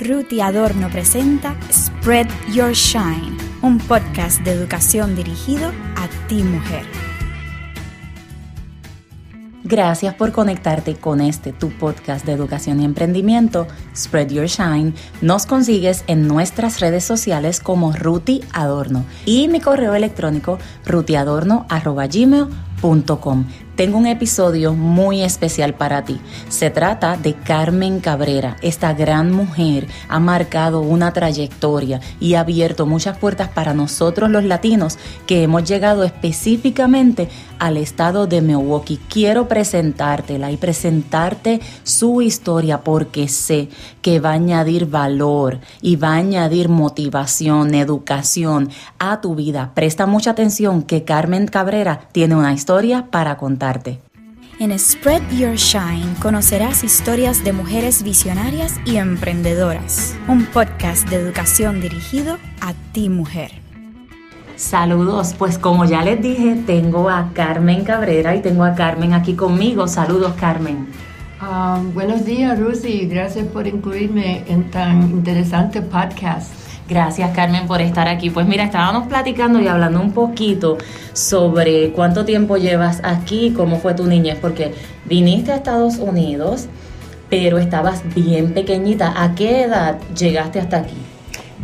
Ruti Adorno presenta Spread Your Shine, un podcast de educación dirigido a ti mujer. Gracias por conectarte con este tu podcast de educación y emprendimiento, Spread Your Shine. Nos consigues en nuestras redes sociales como Ruti Adorno y mi correo electrónico rutiadorno.gmail.com tengo un episodio muy especial para ti. Se trata de Carmen Cabrera. Esta gran mujer ha marcado una trayectoria y ha abierto muchas puertas para nosotros los latinos que hemos llegado específicamente al estado de Milwaukee. Quiero presentártela y presentarte su historia porque sé que va a añadir valor y va a añadir motivación, educación a tu vida. Presta mucha atención que Carmen Cabrera tiene una historia para contar en Spread Your Shine conocerás historias de mujeres visionarias y emprendedoras, un podcast de educación dirigido a ti mujer. Saludos, pues como ya les dije, tengo a Carmen Cabrera y tengo a Carmen aquí conmigo. Saludos, Carmen. Ah, buenos días, Rusi. Gracias por incluirme en tan interesante podcast. Gracias Carmen por estar aquí. Pues mira, estábamos platicando y hablando un poquito sobre cuánto tiempo llevas aquí, cómo fue tu niñez, porque viniste a Estados Unidos, pero estabas bien pequeñita. ¿A qué edad llegaste hasta aquí?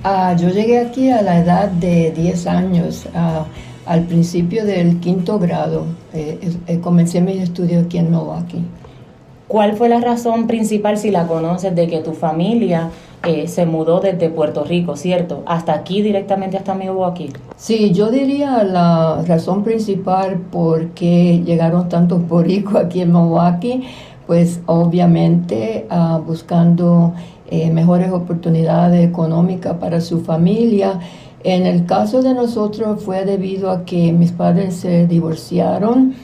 Ah, yo llegué aquí a la edad de 10 años, ah, al principio del quinto grado. Eh, eh, comencé mis estudios aquí en Milwaukee. ¿Cuál fue la razón principal, si la conoces, de que tu familia eh, se mudó desde Puerto Rico, ¿cierto? Hasta aquí, directamente hasta Milwaukee. Sí, yo diría la razón principal por qué llegaron tantos boricos aquí en Milwaukee, pues obviamente uh, buscando eh, mejores oportunidades económicas para su familia. En el caso de nosotros fue debido a que mis padres se divorciaron.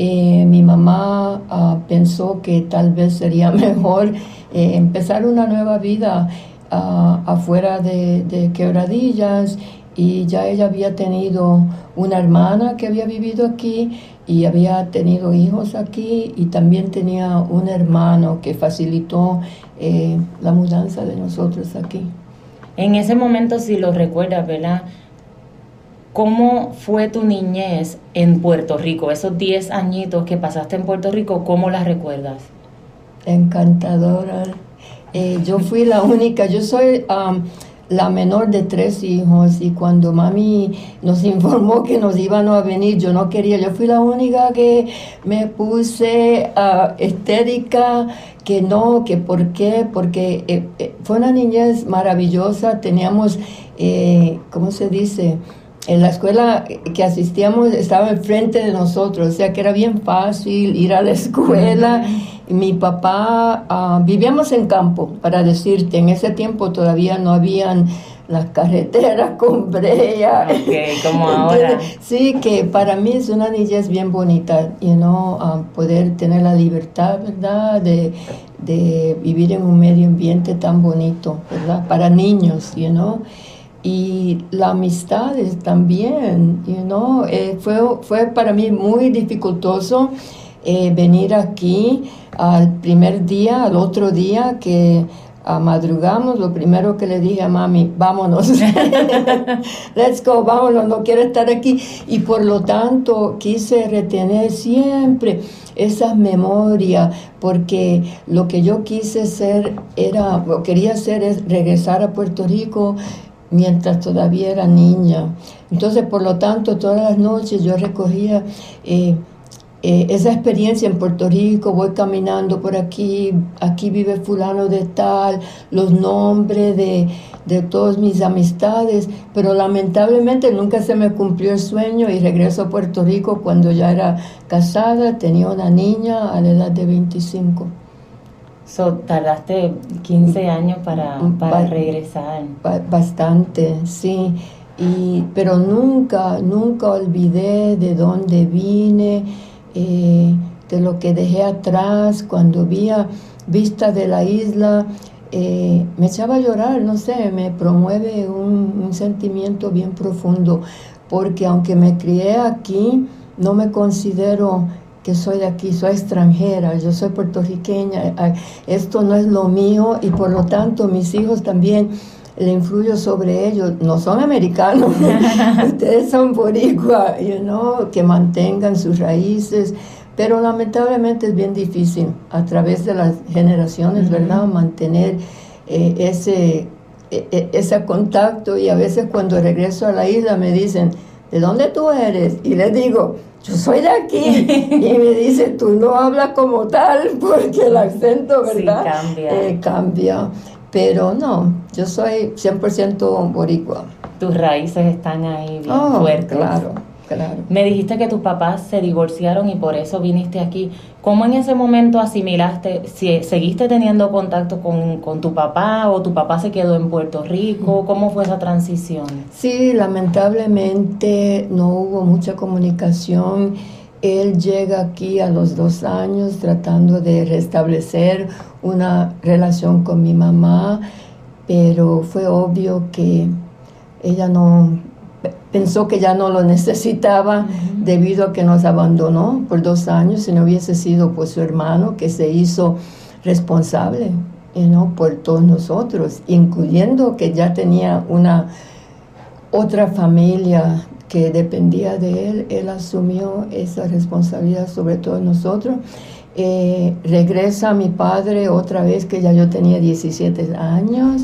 Eh, mi mamá uh, pensó que tal vez sería mejor eh, empezar una nueva vida ah, afuera de, Quebradillas y ya ella había tenido una hermana que había vivido aquí y había tenido hijos aquí y también tenía un hermano que facilitó eh, la mudanza de nosotros aquí. En ese momento, si lo recuerdas, ¿verdad? ¿Cómo fue tu niñez en Puerto Rico? Esos 10 añitos que pasaste en Puerto Rico, ¿cómo las recuerdas? encantadora. Eh, yo fui la única, yo soy la menor de tres hijos y cuando mami nos informó que nos iban a venir, yo no quería, yo fui la única que me puse uh, estérica, que no, que por qué, porque eh, eh, fue una niñez maravillosa, teníamos, ¿cómo se dice? En la escuela que asistíamos estaba enfrente de nosotros, o sea que era bien fácil ir a la escuela. Mi papá, uh, vivíamos en campo, para decirte, en ese tiempo todavía no habían las carreteras con brea. como ahora. sí, que para mí es una niñez bien bonita, you know, poder tener la libertad, ¿verdad?, de, de, vivir en un medio ambiente tan bonito, ¿verdad?, para niños, you know y la amistad también, you know, eh, fue, fue para mí muy dificultoso eh, venir aquí al primer día, al otro día que madrugamos, lo primero que le dije a mami, vámonos, let's go, vámonos, no quiero estar aquí. Y por lo tanto quise retener siempre esas memorias, porque lo que yo quise ser era, lo quería hacer es regresar a Puerto Rico mientras todavía era niña. Entonces, por lo tanto, todas las noches yo recogía eh, eh, esa experiencia en Puerto Rico, voy caminando por aquí, aquí vive fulano de tal, los nombres de, de todas mis amistades, pero lamentablemente nunca se me cumplió el sueño y regreso a Puerto Rico cuando ya era casada, tenía una niña a la edad de 25. So, tardaste 15 años para, para regresar. Bastante, sí. Y, pero nunca, nunca olvidé de dónde vine, eh, de lo que dejé atrás. Cuando vi vista de la isla, eh, me echaba a llorar, no sé, me promueve un, un sentimiento bien profundo, porque aunque me crié aquí, no me considero que soy de aquí, soy extranjera, yo soy puertorriqueña, esto no es lo mío y por lo tanto mis hijos también le influyo sobre ellos, no son americanos, ustedes son boricua, you know, que mantengan sus raíces, pero lamentablemente es bien difícil a través de las generaciones, ¿verdad?, mantener eh, ese, e, e, ese contacto y a veces cuando regreso a la isla me dicen, ¿de dónde tú eres? Y les digo, yo soy de aquí. y me dice, tú no hablas como tal porque el acento, ¿verdad? cambia. Eh, cambia. Pero no, yo soy 100% boricua. Tus raíces están ahí bien oh, fuertes. Claro, claro. Me dijiste que tus papás se divorciaron y por eso viniste aquí. ¿Cómo en ese momento asimilaste, si seguiste teniendo contacto con, con tu papá o tu papá se quedó en Puerto Rico? ¿Cómo fue esa transición? Sí, lamentablemente no hubo mucha comunicación él llega aquí a los dos años tratando de restablecer una relación con mi mamá, pero fue obvio que ella no pensó que ya no lo necesitaba debido a que nos abandonó por dos años si no hubiese sido pues su hermano que se hizo responsable ¿no? por todos nosotros, incluyendo que ya tenía una otra familia que dependía de él, él asumió esa responsabilidad sobre todos nosotros. Eh, regresa mi padre otra vez que ya yo tenía 17 años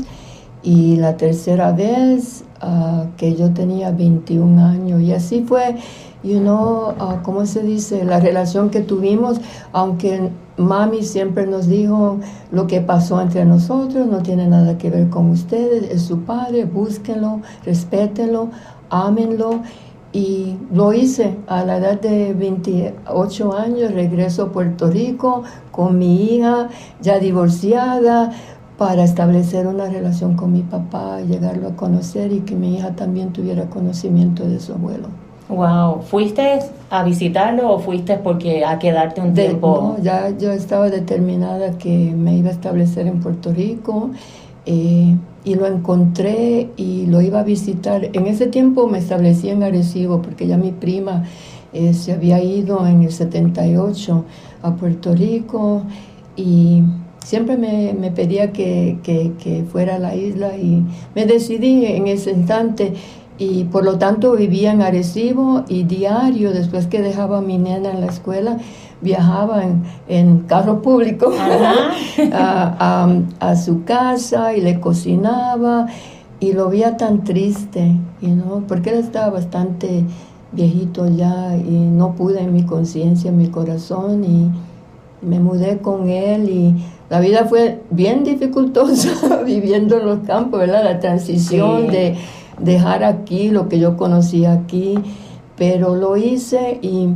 y la tercera vez ah, que yo tenía 21 años y así fue, you know, uh, ¿cómo se dice? La relación que tuvimos, aunque mami siempre nos dijo lo que pasó entre nosotros, no tiene nada que ver con ustedes, es su padre, búsquenlo, respétenlo, ámenlo. Y lo hice a la edad de 28 años, regreso a Puerto Rico con mi hija ya divorciada para establecer una relación con mi papá, llegarlo a conocer y que mi hija también tuviera conocimiento de su abuelo. Wow, ¿fuiste a visitarlo o fuiste porque a quedarte un tiempo? no, ya yo estaba determinada que me iba a establecer en Puerto Rico. Eh, y lo encontré y lo iba a visitar. En ese tiempo me establecí en Arecibo porque ya mi prima eh, se había ido en el 78 a Puerto Rico y siempre me, me pedía que, que, que, fuera a la isla y me decidí en ese instante y por lo tanto vivía en Arecibo y diario después que dejaba a mi nena en la escuela viajaba en, carro público a, su casa y le cocinaba y lo veía tan triste, you porque él estaba bastante viejito ya y no pude en mi conciencia, en mi corazón y me mudé con él y la vida fue bien dificultosa viviendo en los campos, ¿verdad? La transición de dejar aquí lo que yo conocía aquí, pero lo hice y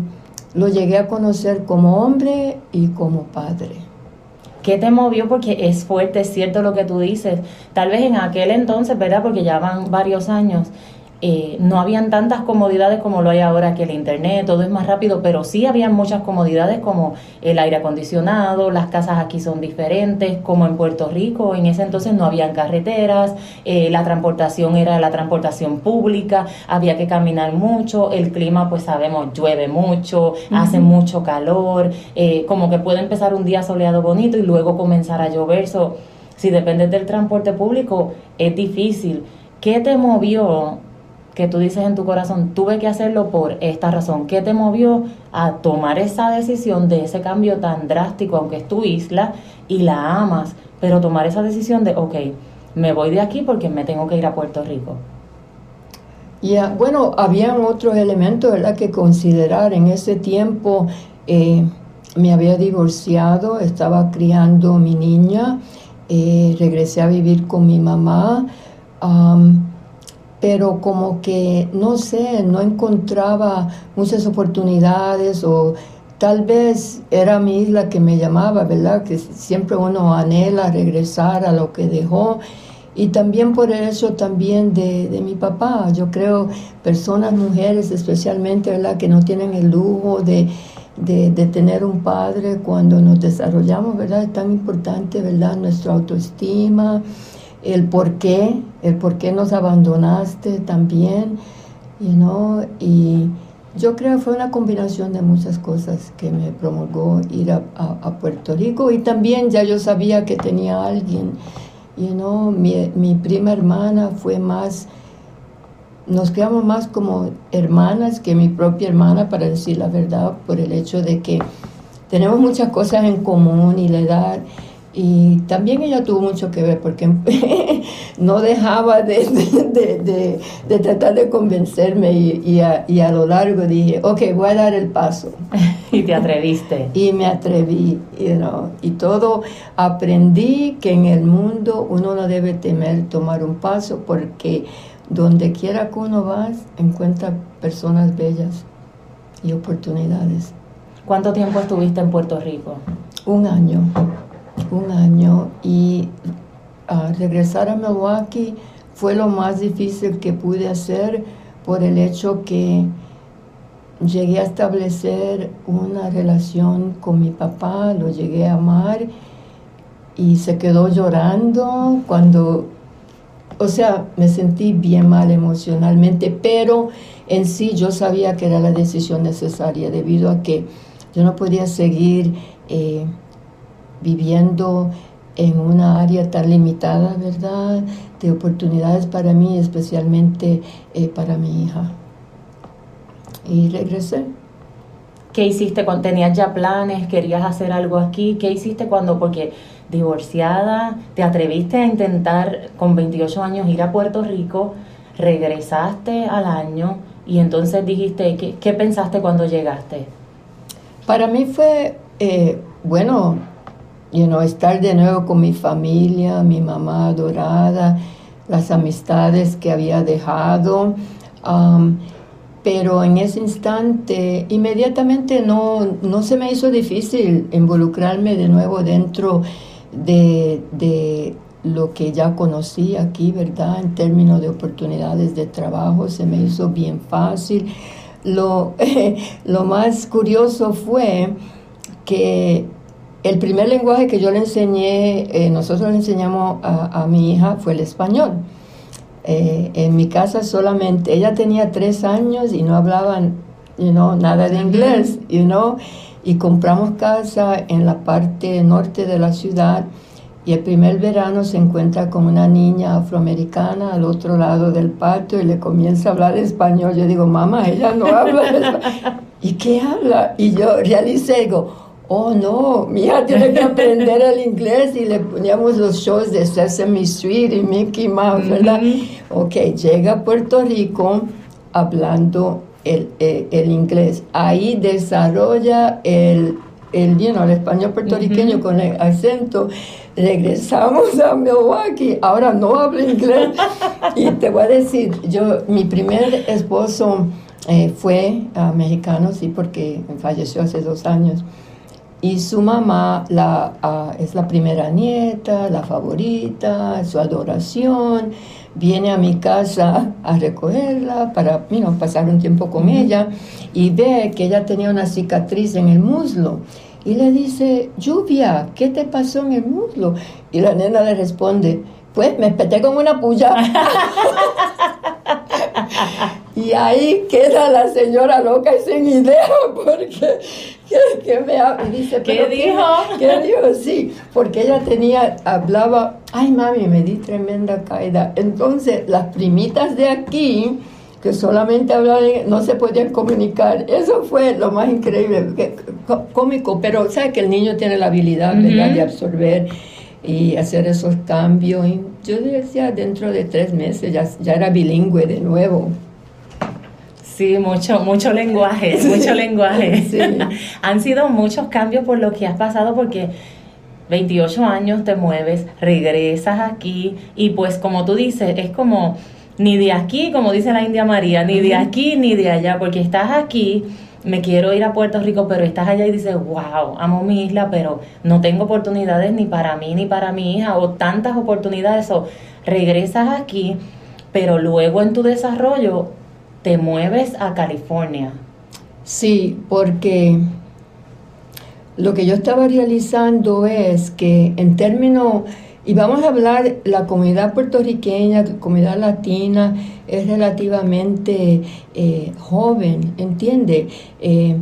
lo llegué a conocer como hombre y como padre. ¿Qué te movió? Porque es fuerte, es cierto lo que tú dices. Tal vez en aquel entonces, ¿verdad? Porque ya van varios años, eh, no habían tantas comodidades como lo hay ahora que el internet, todo es más rápido, pero sí habían muchas comodidades como el aire acondicionado, las casas aquí son diferentes, como en Puerto Rico, en ese entonces no habían carreteras, eh, la transportación era la transportación pública, había que caminar mucho, el clima pues sabemos llueve mucho, hace mucho calor, eh, como que puede empezar un día soleado bonito y luego comenzar a llover, si dependes del transporte público es difícil. ¿Qué te movió que tú dices en tu corazón, tuve que hacerlo por esta razón. ¿Qué te movió a tomar esa decisión de ese cambio tan drástico, aunque es tu isla y la amas, pero tomar esa decisión de, ok, me voy de aquí porque me tengo que ir a Puerto Rico? Ya, bueno, habían otros elementos ¿verdad? que considerar. En ese tiempo eh, me había divorciado, estaba criando mi niña, eh, regresé a vivir con mi mamá pero como que, no sé, no encontraba muchas oportunidades o tal vez era mi isla que me llamaba, ¿verdad? Que siempre uno anhela regresar a lo que dejó. Y también por eso también de, de mi papá, yo creo personas, mujeres especialmente, ¿verdad? Que no tienen el lujo de, de, de, tener un padre cuando nos desarrollamos, ¿verdad? Es tan importante, ¿verdad? Nuestra autoestima, el por qué, el por qué nos abandonaste también, you know, y Yo creo que fue una combinación de muchas cosas que me promulgó ir a, Puerto Rico y también ya yo sabía que tenía alguien. You know, mi, mi prima hermana fue más, nos quedamos más como hermanas que mi propia hermana, para decir la verdad, por el hecho de que tenemos muchas cosas en común y la edad y también ella tuvo mucho que ver porque no dejaba de, tratar de convencerme y, a, lo largo dije, ok, voy a dar el paso. y te atreviste. y me atreví, y todo aprendí que en el mundo uno no debe temer tomar un paso porque donde quiera que uno va encuentra personas bellas y oportunidades. ¿Cuánto tiempo estuviste en Puerto Rico? Un año un año y ah, regresar a Milwaukee fue lo más difícil que pude hacer por el hecho que llegué a establecer una relación con mi papá, lo llegué a amar y se quedó llorando cuando, o sea, me sentí bien mal emocionalmente, pero en sí yo sabía que era la decisión necesaria debido a que yo no podía seguir eh, viviendo en una área tan limitada, ¿verdad? De oportunidades para mí, especialmente eh, para mi hija. Y regresé. ¿Qué hiciste cuando tenías ya planes? ¿Querías hacer algo aquí? ¿Qué hiciste cuando, porque divorciada, te atreviste a intentar con 28 años ir a Puerto Rico, regresaste al año y entonces dijiste, ¿qué, qué pensaste cuando llegaste? Para mí fue, eh, bueno, you know, estar de nuevo con mi familia, mi mamá adorada, las amistades que había dejado. Um, pero en ese instante, inmediatamente no, no se me hizo difícil involucrarme de nuevo dentro de, de lo que ya conocí aquí, ¿verdad? En términos de oportunidades de trabajo, se me hizo bien fácil. Lo, lo más curioso fue que el primer lenguaje que yo le enseñé, eh, nosotros le enseñamos a, mi hija fue el español. Eh, en mi casa solamente, ella tenía tres años y no hablaban you know, nada de inglés, you know, y compramos casa en la parte norte de la ciudad y el primer verano se encuentra con una niña afroamericana al otro lado del patio y le comienza a hablar español. Yo digo, mamá, ella no habla español. ¿Y qué habla? Y yo realicé, digo, oh no, mi hija tiene que aprender el inglés y le poníamos los shows de Sesame Street y Mickey Mouse, ¿verdad? Ok, llega a Puerto Rico hablando el, eh, inglés. Ahí desarrolla el, el, el español puertorriqueño con el acento. Regresamos a Milwaukee, ahora no hablo inglés. y te voy a decir, yo, mi primer esposo eh, fue uh, mexicano, sí, porque falleció hace dos años y su mamá la, ah, es la primera nieta, la favorita, su adoración, viene a mi casa a recogerla para pasar un tiempo con ella y ve que ella tenía una cicatriz en el muslo y le dice, lluvia, ¿qué te pasó en el muslo? Y la nena le responde, pues me espeté con una puya. y ahí queda la señora loca y sin idea, porque ¿qué, me dice? ¿Qué dijo? ¿Qué dijo? Sí, porque ella tenía, hablaba, ay mami, me di tremenda caída. Entonces, las primitas de aquí, que solamente hablaban, no se podían comunicar. Eso fue lo más increíble, cómico, pero sabe que el niño tiene la habilidad de absorber y hacer esos cambios. Y yo decía, dentro de tres meses ya, ya era bilingüe de nuevo. Sí, mucho, mucho lenguaje, mucho lenguaje. Han sido muchos cambios por lo que has pasado porque 28 años te mueves, regresas aquí y pues como tú dices, es como ni de aquí, como dice la India María, ni de aquí ni de allá, porque estás aquí me quiero ir a Puerto Rico, pero estás allá y dices, wow, amo mi isla, pero no tengo oportunidades ni para mí ni para mi hija, o tantas oportunidades, o regresas aquí, pero luego en tu desarrollo te mueves a California. Sí, porque lo que yo estaba realizando es que en términos Y vamos a hablar, la comunidad puertorriqueña, la comunidad latina es relativamente eh, joven, ¿entiende? Eh,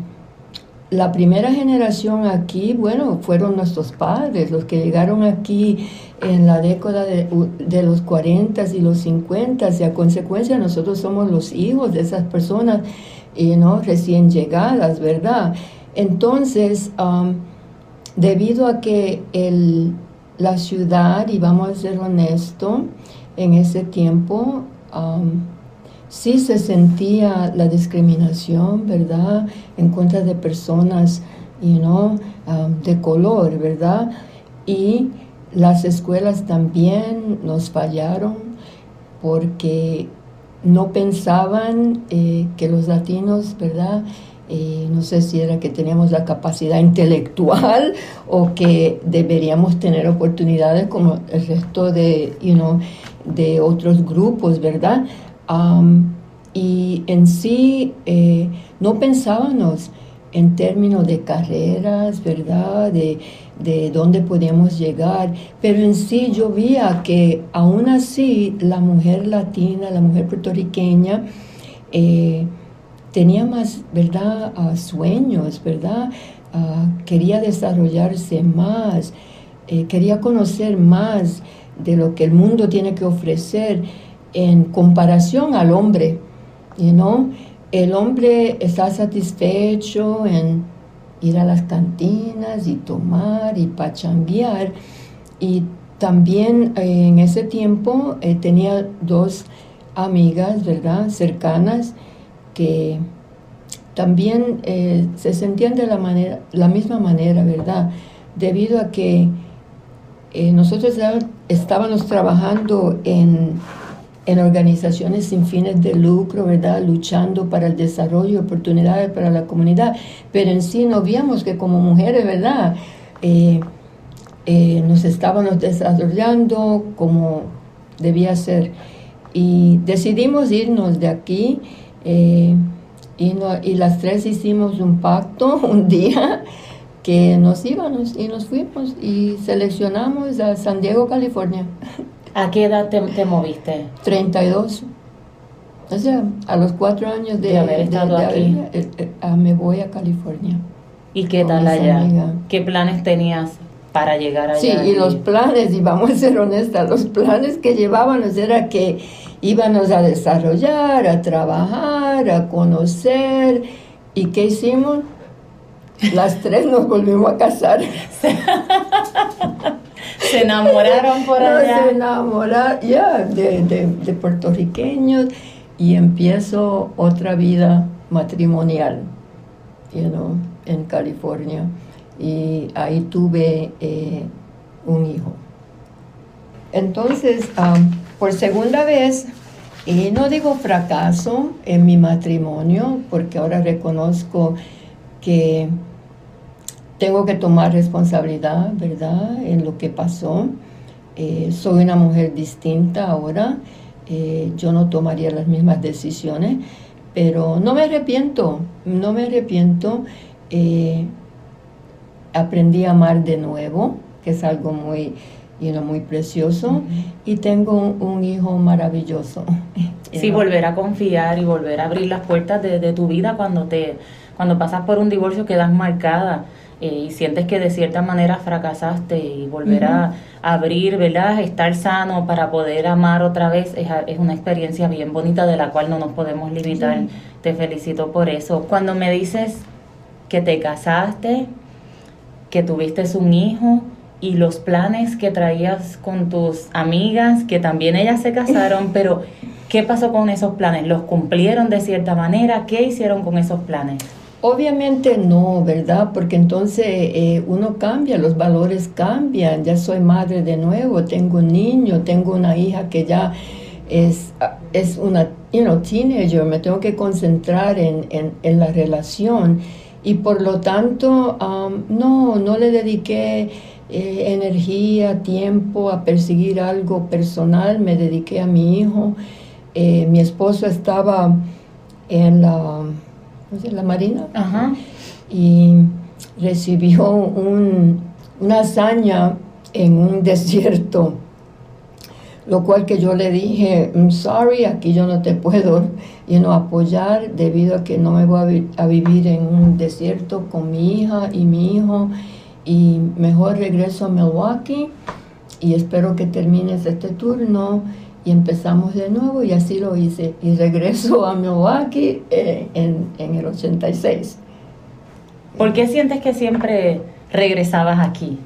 la primera generación aquí, bueno, fueron nuestros padres, los que llegaron aquí en la década de, los 40 y los 50 y a consecuencia nosotros somos los hijos de esas personas y no recién llegadas, ¿verdad? Entonces, debido a que el, la ciudad, y vamos a ser honestos, en ese tiempo sí se sentía la discriminación, ¿verdad?, en contra de personas, you know, de color, ¿verdad? Y las escuelas también nos fallaron porque no pensaban eh, que los latinos, ¿verdad?, eh, no sé si era que teníamos la capacidad intelectual o que deberíamos tener oportunidades como el resto de, you know, de otros grupos, ¿verdad? y en sí eh, no pensábamos en términos de carreras, ¿verdad? De, de dónde podíamos llegar, pero en sí yo veía que aún así la mujer latina, la mujer puertorriqueña, eh, tenía más, ¿verdad?, sueños, ¿verdad? Ah, quería desarrollarse más, eh, quería conocer más de lo que el mundo tiene que ofrecer en comparación al hombre, ¿no? El hombre está satisfecho en ir a las cantinas y tomar y pachanguear y también eh, en ese tiempo eh, tenía dos amigas, ¿verdad?, cercanas, que también eh, se sentían de la, manera, la misma manera, ¿verdad? Debido a que nosotros estábamos trabajando en, en, organizaciones sin fines de lucro, ¿verdad? Luchando para el desarrollo oportunidades para la comunidad, pero en sí no veíamos que como mujeres, ¿verdad? Eh, nos estábamos desarrollando como debía ser. Y decidimos irnos de aquí eh, y, y las tres hicimos un pacto un día que nos íbamos y nos fuimos y seleccionamos a San Diego, California. ¿A qué edad te, moviste? 32. O sea, a los cuatro años de, haber estado aquí. Eh, eh, me voy a California. ¿Y qué tal allá? ¿Qué planes tenías para llegar allá? Sí, y los planes, y vamos a ser honestas, los planes que llevábamos era que íbamos a desarrollar, a trabajar, a conocer. ¿Y qué hicimos? Las tres nos volvimos a casar. se enamoraron por allá. se enamoraron, ya, de, de, puertorriqueños y empiezo otra vida matrimonial, you know, en California. Y ahí tuve eh, un hijo. Entonces, um, por segunda vez, y no digo fracaso en mi matrimonio, porque ahora reconozco que tengo que tomar responsabilidad, ¿verdad?, en lo que pasó. Eh, soy una mujer distinta ahora, eh, yo no tomaría las mismas decisiones, pero no me arrepiento, no me arrepiento. Eh, aprendí a amar de nuevo, que es algo muy y muy precioso y tengo un, hijo maravilloso. Sí, volver a confiar y volver a abrir las puertas de, tu vida cuando te cuando pasas por un divorcio quedas marcada eh, y sientes que de cierta manera fracasaste y volver a abrir, ¿verdad? Estar sano para poder amar otra vez es, es, una experiencia bien bonita de la cual no nos podemos limitar. Te felicito por eso. Cuando me dices que te casaste, que tuviste un hijo, y los planes que traías con tus amigas, que también ellas se casaron, pero ¿qué pasó con esos planes? ¿Los cumplieron de cierta manera? ¿Qué hicieron con esos planes? Obviamente no, ¿verdad? Porque entonces eh, uno cambia, los valores cambian, ya soy madre de nuevo, tengo un niño, tengo una hija que ya es, es una you know, teenager, me tengo que concentrar en, en, en la relación y por lo tanto um, no, no le dediqué eh, energía, tiempo a perseguir algo personal, me dediqué a mi hijo. Eh, mi esposo estaba en la, la Marina. Y recibió una hazaña en un desierto. Lo cual que yo le dije, I'm sorry, aquí yo no te puedo you know, apoyar debido a que no me voy a, a vivir en un desierto con mi hija y mi hijo. Y mejor regreso a Milwaukee y espero que termines este turno y empezamos de nuevo y así lo hice y regreso a Milwaukee eh, en, en, el 86. ¿Por qué sientes que siempre regresabas aquí?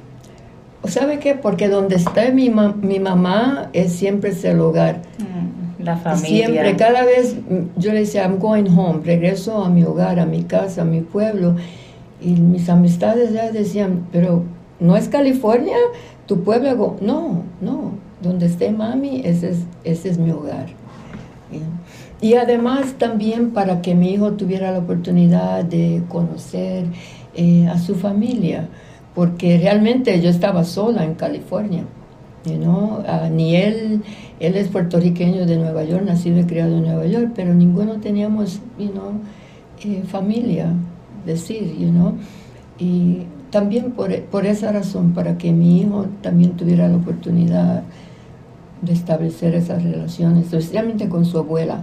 ¿Sabe qué? Porque donde está mi, mi mamá es siempre es el hogar. Mm, la familia. Siempre, cada vez yo le decía, I'm going home, regreso a mi hogar, a mi casa, a mi pueblo. Y mis amistades ya decían, pero ¿no es California? ¿Tu pueblo? No, no, donde esté mami, ese es, ese es mi hogar. Y además también para que mi hijo tuviera la oportunidad de conocer eh, a su familia, porque realmente yo estaba sola en California. You know? uh, ni él, él es puertorriqueño de Nueva York, nacido y criado en Nueva York, pero ninguno teníamos you eh, familia, decir, you know? y también por, por esa razón, para que mi hijo también tuviera la oportunidad de establecer esas relaciones, especialmente con su abuela.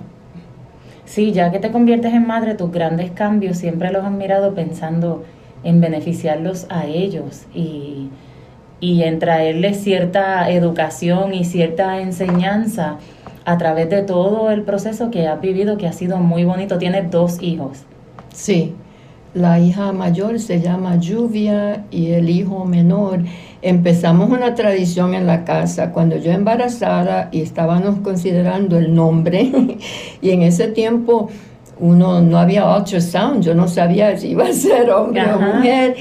Sí, ya que te conviertes en madre, tus grandes cambios siempre los has mirado pensando en beneficiarlos a ellos y, y en traerles cierta educación y cierta enseñanza a través de todo el proceso que has vivido, que ha sido muy bonito. Tienes dos hijos. Sí, la hija mayor se llama Lluvia y el hijo menor. Empezamos una tradición en la casa cuando yo embarazada y estábamos considerando el nombre y en ese tiempo uno no había ultrasound, yo no sabía si iba a ser hombre o mujer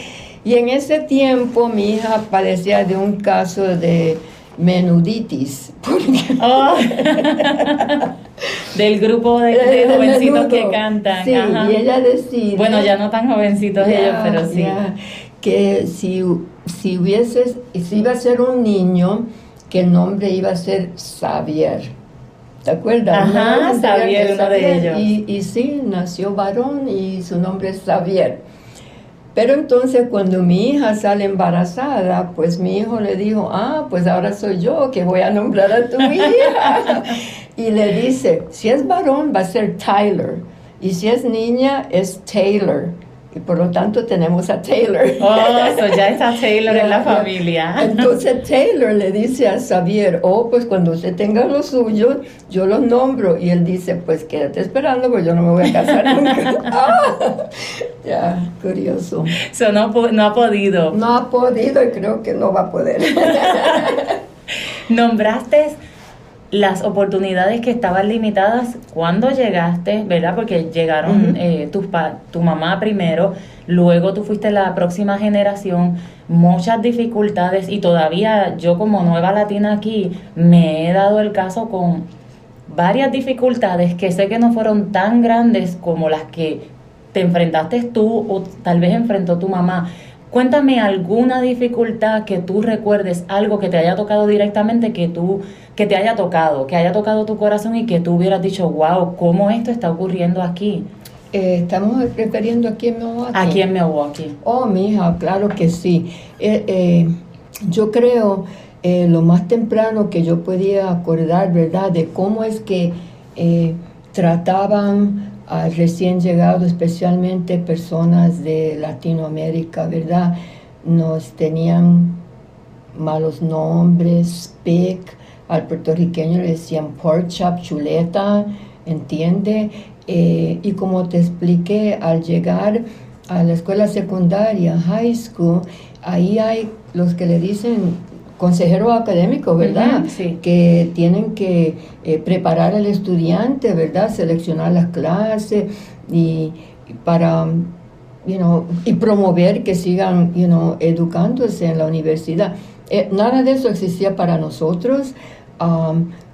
y en ese tiempo mi hija padecía de un caso de menuditis. Oh. Del grupo de, de jovencitos que cantan. Sí, y ella decía... Bueno, ya no tan jovencitos ellos, pero sí. que si, si hubiese, si iba a ser un niño, que el nombre iba a ser Xavier. ¿Te acuerdas? Ajá, Xavier, uno de ellos. Y, y sí, nació varón y su nombre es Xavier. Pero entonces cuando mi hija sale embarazada, pues mi hijo le dijo, ah, pues ahora soy yo que voy a nombrar a tu hija. y le dice, si es varón va a ser Tyler y si es niña es Taylor. Y por lo tanto tenemos a Taylor. Oh, ya está Taylor en la familia. Entonces Taylor le dice a Xavier, oh, pues cuando usted tenga lo suyo, yo lo nombro. Y él dice, pues quédate esperando, pues yo no me voy a casar nunca. ah, ya, curioso. So, no, no ha podido. No ha podido y creo que no va a poder. Nombraste las oportunidades que estaban limitadas cuando llegaste, ¿verdad? Porque llegaron eh, tus tu mamá primero, luego tú fuiste la próxima generación, muchas dificultades y todavía yo como nueva latina aquí me he dado el caso con varias dificultades que sé que no fueron tan grandes como las que te enfrentaste tú o tal vez enfrentó tu mamá. Cuéntame alguna dificultad que tú recuerdes, algo que te haya tocado directamente, que tú, que te haya tocado, que haya tocado tu corazón y que tú hubieras dicho, wow, ¿cómo esto está ocurriendo aquí? Eh, estamos refiriendo aquí en Milwaukee. Aquí en Milwaukee. Oh, mi hija, claro que sí. Eh, eh, yo creo lo más temprano que yo podía acordar, ¿verdad?, de cómo es que trataban al recién llegado, especialmente personas de Latinoamérica, ¿verdad? Nos tenían malos nombres, pic, al puertorriqueño le decían pork chop, chuleta, ¿entiende? Eh, y como te expliqué, al llegar a la escuela secundaria, high school, ahí hay los que le dicen consejeros académicos, ¿verdad? sí. Que tienen que eh, preparar al estudiante, ¿verdad? Seleccionar las clases y, para, you know, y promover que sigan, you know, educándose en la universidad. Eh, nada de eso existía para nosotros.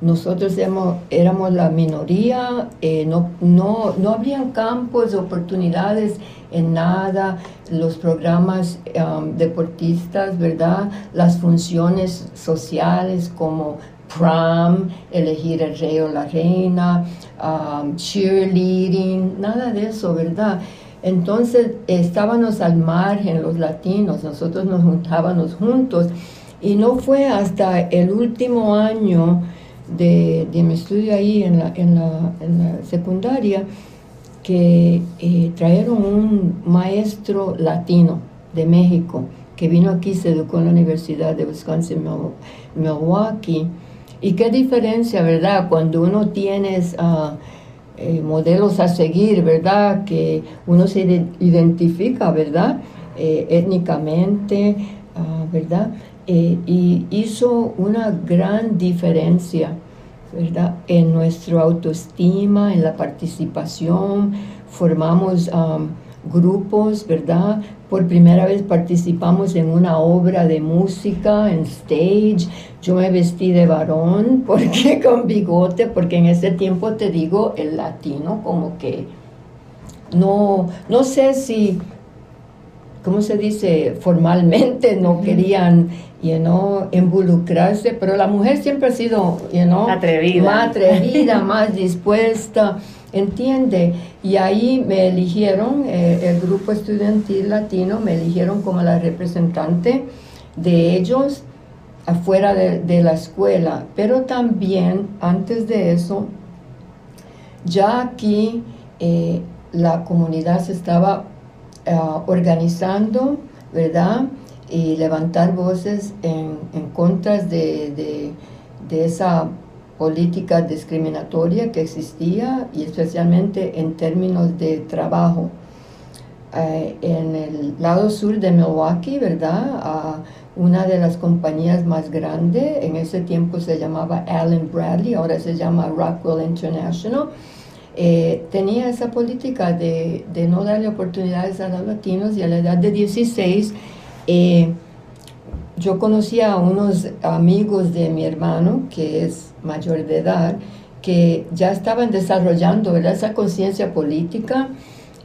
Nosotros éramos, éramos la minoría, eh, no, no, no habrían campos, de oportunidades en nada, los programas deportistas, ¿verdad? Las funciones sociales como prom, elegir el rey o la reina, cheerleading, nada de eso, ¿verdad? Entonces estábamos al margen los latinos, nosotros nos juntábamos juntos Y no fue hasta el último año de, mi estudio ahí en la, en la, secundaria que eh, trajeron un maestro latino de México que vino aquí, se educó en la Universidad de Wisconsin, Milwaukee. Y qué diferencia, ¿verdad? Cuando uno tiene uh, modelos a seguir, ¿verdad? Que uno se identifica, ¿verdad? Eh, étnicamente, uh, ¿verdad? Eh, y hizo una gran diferencia, ¿verdad? En nuestra autoestima, en la participación, formamos um, grupos, ¿verdad? Por primera vez participamos en una obra de música, en stage. Yo me vestí de varón, porque con bigote, porque en ese tiempo te digo, el latino como que no, no sé si, ¿cómo se dice? Formalmente no querían you know, involucrarse, pero la mujer siempre ha sido you know, atrevida. más atrevida, más dispuesta, entiende. Y ahí me eligieron, eh, el grupo estudiantil latino, me eligieron como la representante de ellos afuera de, la escuela, pero también antes de eso, ya aquí eh, la comunidad se estaba ah, organizando, ¿verdad? y levantar voces en, en contra de, de, esa política discriminatoria que existía y especialmente en términos de trabajo. Eh, en el lado sur de Milwaukee, ¿verdad? una de las compañías más grandes, en ese tiempo se llamaba Allen Bradley, ahora se llama Rockwell International, eh, tenía esa política de, no darle oportunidades a los latinos y a la edad de 16 eh, yo conocí a unos amigos de mi hermano, que es mayor de edad, que ya estaban desarrollando esa conciencia política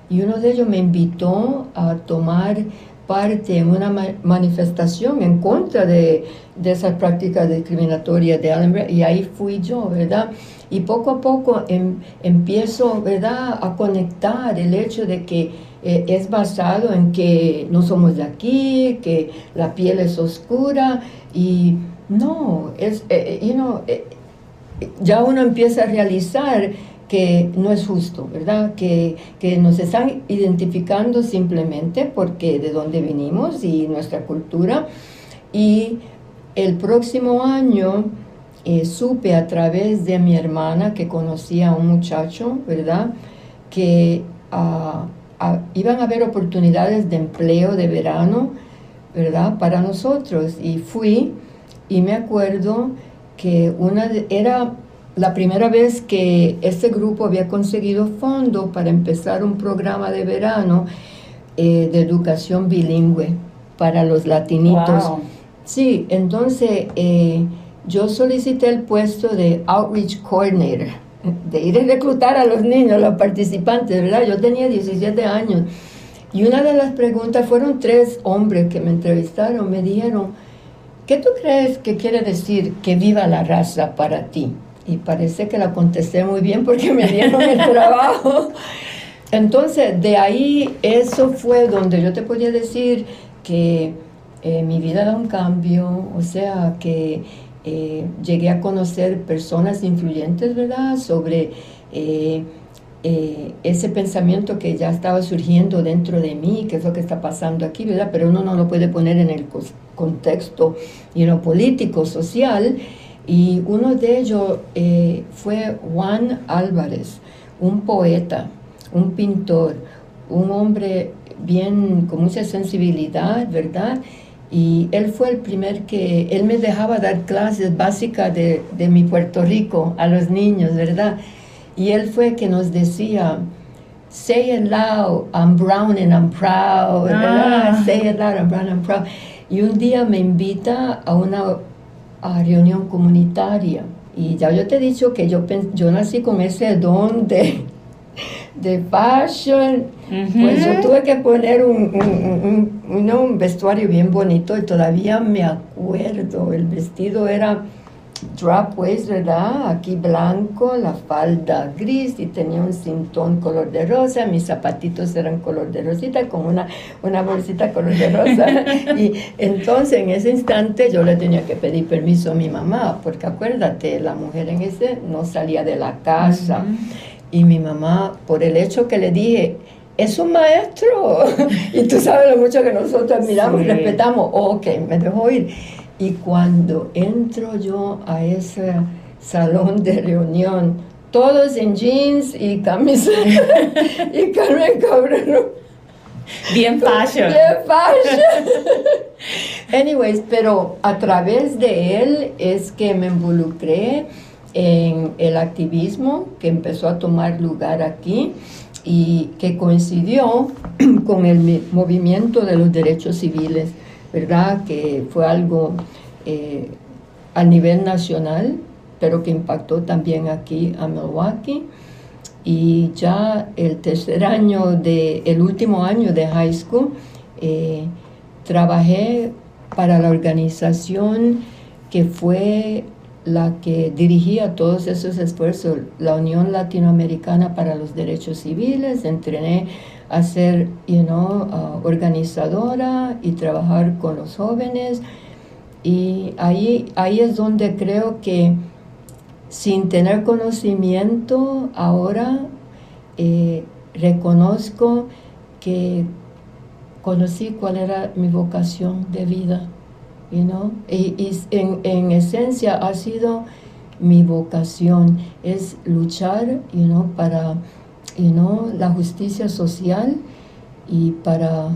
y uno de ellos me invitó a tomar parte en una manifestación en contra de, de esas prácticas discriminatorias de Allenby y ahí fui yo, ¿verdad? Y poco a poco em, empiezo, ¿verdad?, a conectar el hecho de que eh, es basado en que no somos de aquí, que la piel es oscura y no, es, eh, eh, ya uno empieza a realizar que no es justo, ¿verdad? Que, que, nos están identificando simplemente porque de dónde venimos y nuestra cultura. Y el próximo año supe a través de mi hermana que conocía a un muchacho, ¿verdad? Que uh, iban a haber oportunidades de empleo de verano, ¿verdad? Para nosotros. Y fui y me acuerdo que una era la primera vez que este grupo había conseguido fondos para empezar un programa de verano eh, de educación bilingüe para los latinitos. Sí, entonces eh, yo solicité el puesto de Outreach Coordinator de ir a reclutar a los niños, a los participantes, ¿verdad? Yo tenía 17 años. Y una de las preguntas fueron tres hombres que me entrevistaron, me dijeron, ¿qué tú crees que quiere decir que viva la raza para ti? Y parece que la contesté muy bien porque me dieron el trabajo. Entonces, de ahí, eso fue donde yo te podía decir que eh, mi vida da un cambio, o sea, que eh, llegué a conocer personas influyentes, ¿verdad?, sobre eh, eh, ese pensamiento que ya estaba surgiendo dentro de mí, que es lo que está pasando aquí, ¿verdad? Pero uno no lo puede poner en el contexto you político, social. Y uno de ellos fue Juan Álvarez, un poeta, un pintor, un hombre bien con mucha sensibilidad, ¿verdad? Y él fue el primer que, él me dejaba dar clases básicas de, de mi Puerto Rico a los niños, ¿verdad? Y él fue que nos decía, say it loud, I'm brown and I'm proud, ¿verdad? Ah. Say it loud, I'm brown and I'm proud. Y un día me invita a una reunión comunitaria. Y ya yo te he dicho que yo, yo nací con ese don de, de fashion, pues yo tuve que poner un, un, un, vestuario bien bonito y todavía me acuerdo, el vestido era drop waist, ¿verdad? Aquí blanco, la falda gris y tenía un cintón color de rosa, mis zapatitos eran color de rosita con una, una bolsita color de rosa. y entonces en ese instante yo le tenía que pedir permiso a mi mamá, porque acuérdate, la mujer en ese no salía de la casa. Y mi mamá, por el hecho que le dije, es un maestro. y tú sabes lo mucho que nosotros admiramos y respetamos. ok, me dejó ir. Y cuando entro yo a ese salón de reunión, todos en jeans y camisa y Carmen Cabrero. Bien fashion. Bien fashion. Anyways, pero a través de él es que me involucré en el activismo que empezó a tomar lugar aquí y que coincidió con el movimiento de los derechos civiles, ¿verdad? Que fue algo eh, a nivel nacional, pero que impactó también aquí a Milwaukee. Y ya el tercer año, de, el último año de high school, eh, trabajé para la organización que fue la que dirigía todos esos esfuerzos, la Unión Latinoamericana para los Derechos Civiles, entrené a ser uh, organizadora y trabajar con los jóvenes. Y ahí, ahí es donde creo que sin tener conocimiento ahora eh, reconozco que conocí cuál era mi vocación de vida you know? y, en, en, esencia ha sido mi vocación, es luchar you know, para you know, la justicia social y para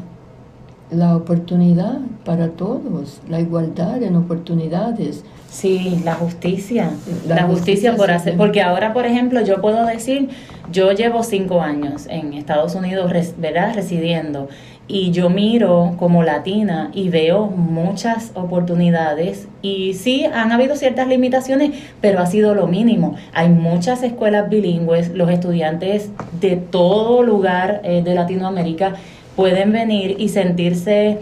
la oportunidad para todos, la igualdad en oportunidades. Sí, la justicia, la, justicia, por hacer, porque ahora, por ejemplo, yo puedo decir, yo llevo cinco años en Estados Unidos, ¿verdad? Residiendo y yo miro como latina y veo muchas oportunidades y sí han habido ciertas limitaciones, pero ha sido lo mínimo. Hay muchas escuelas bilingües, los estudiantes de todo lugar eh, de Latinoamérica pueden venir y sentirse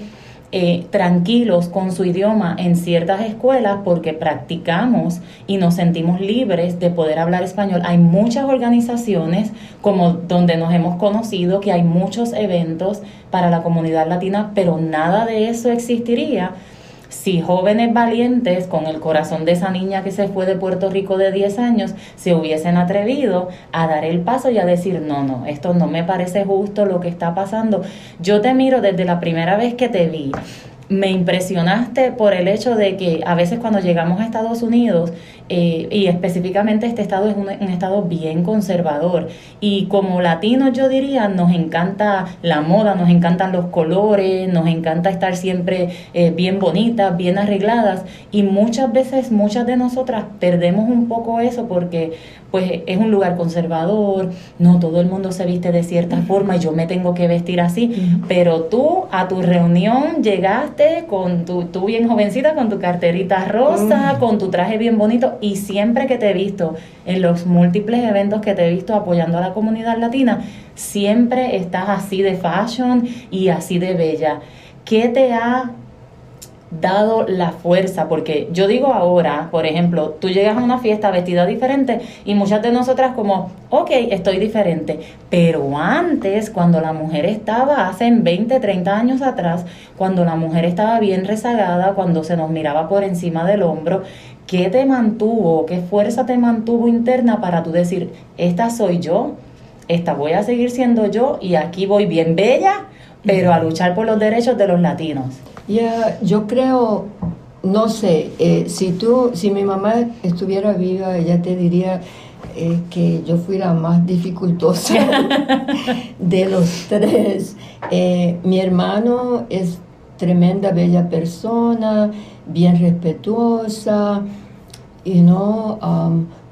eh, tranquilos con su idioma en ciertas escuelas porque practicamos y nos sentimos libres de poder hablar español. Hay muchas organizaciones como donde nos hemos conocido que hay muchos eventos para la comunidad latina, pero nada de eso existiría si jóvenes valientes con el corazón de esa niña que se fue de Puerto Rico de 10 años se hubiesen atrevido a dar el paso y a decir, no, no, esto no me parece justo lo que está pasando. Yo te miro desde la primera vez que te vi me impresionaste por el hecho de que a veces cuando llegamos a Estados Unidos, eh, y específicamente este estado es un, estado bien conservador, y como latinos yo diría, nos encanta la moda, nos encantan los colores, nos encanta estar siempre eh, bien bonitas, bien arregladas, y muchas veces, muchas de nosotras perdemos un poco eso porque pues es un lugar conservador, no todo el mundo se viste de cierta forma y yo me tengo que vestir así, pero tú a tu reunión llegaste con tu, tú bien jovencita, con tu carterita rosa, con tu traje bien bonito y siempre que te he visto en los múltiples eventos que te he visto apoyando a la comunidad latina, siempre estás así de fashion y así de bella. ¿Qué te ha dado la fuerza, porque yo digo ahora, por ejemplo, tú llegas a una fiesta vestida diferente y muchas de nosotras como, ok, estoy diferente, pero antes, cuando la mujer estaba, hace 20, 30 años atrás, cuando la mujer estaba bien rezagada, cuando se nos miraba por encima del hombro, ¿qué te mantuvo, qué fuerza te mantuvo interna para tú decir, esta soy yo, esta voy a seguir siendo yo y aquí voy bien bella, pero a luchar por los derechos de los latinos? Ya, yo creo, no sé, eh, si tú, si mi mamá estuviera viva, ella te diría eh, que yo fui la más dificultosa de los tres. Eh, mi hermano es tremenda, bella persona, bien respetuosa, y no,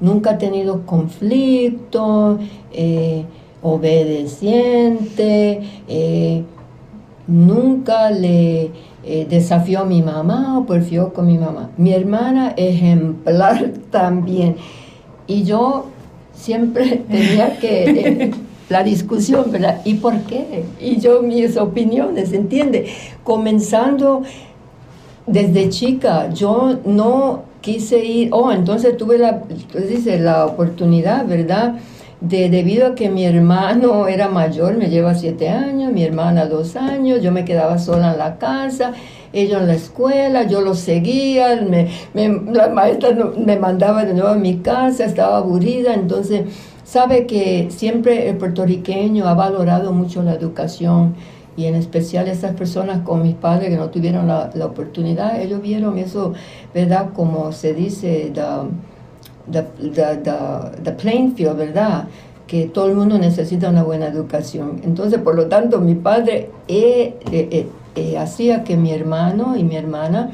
nunca ha tenido conflicto, obedeciente, nunca le eh, desafió a mi mamá o porfió con mi mamá. Mi hermana ejemplar también. Y yo siempre tenía que... Eh, la discusión, ¿verdad? ¿Y por qué? Y yo mis opiniones, ¿entiende? Comenzando desde chica, yo no quise ir, oh, entonces tuve la, dice, la oportunidad, ¿verdad? De, debido a que mi hermano era mayor, me lleva siete años, mi hermana dos años, yo me quedaba sola en la casa, ellos en la escuela, yo los seguía, me, la maestra me mandaba de nuevo a mi casa, estaba aburrida, entonces sabe que siempre el puertorriqueño ha valorado mucho la educación y en especial esas personas con mis padres que no tuvieron la, la oportunidad, ellos vieron eso, ¿verdad? Como se dice, the, the, the, playing field, ¿verdad? que todo el mundo necesita una buena educación. Entonces, por lo tanto, mi padre eh, eh, eh, hacía que mi hermano y mi hermana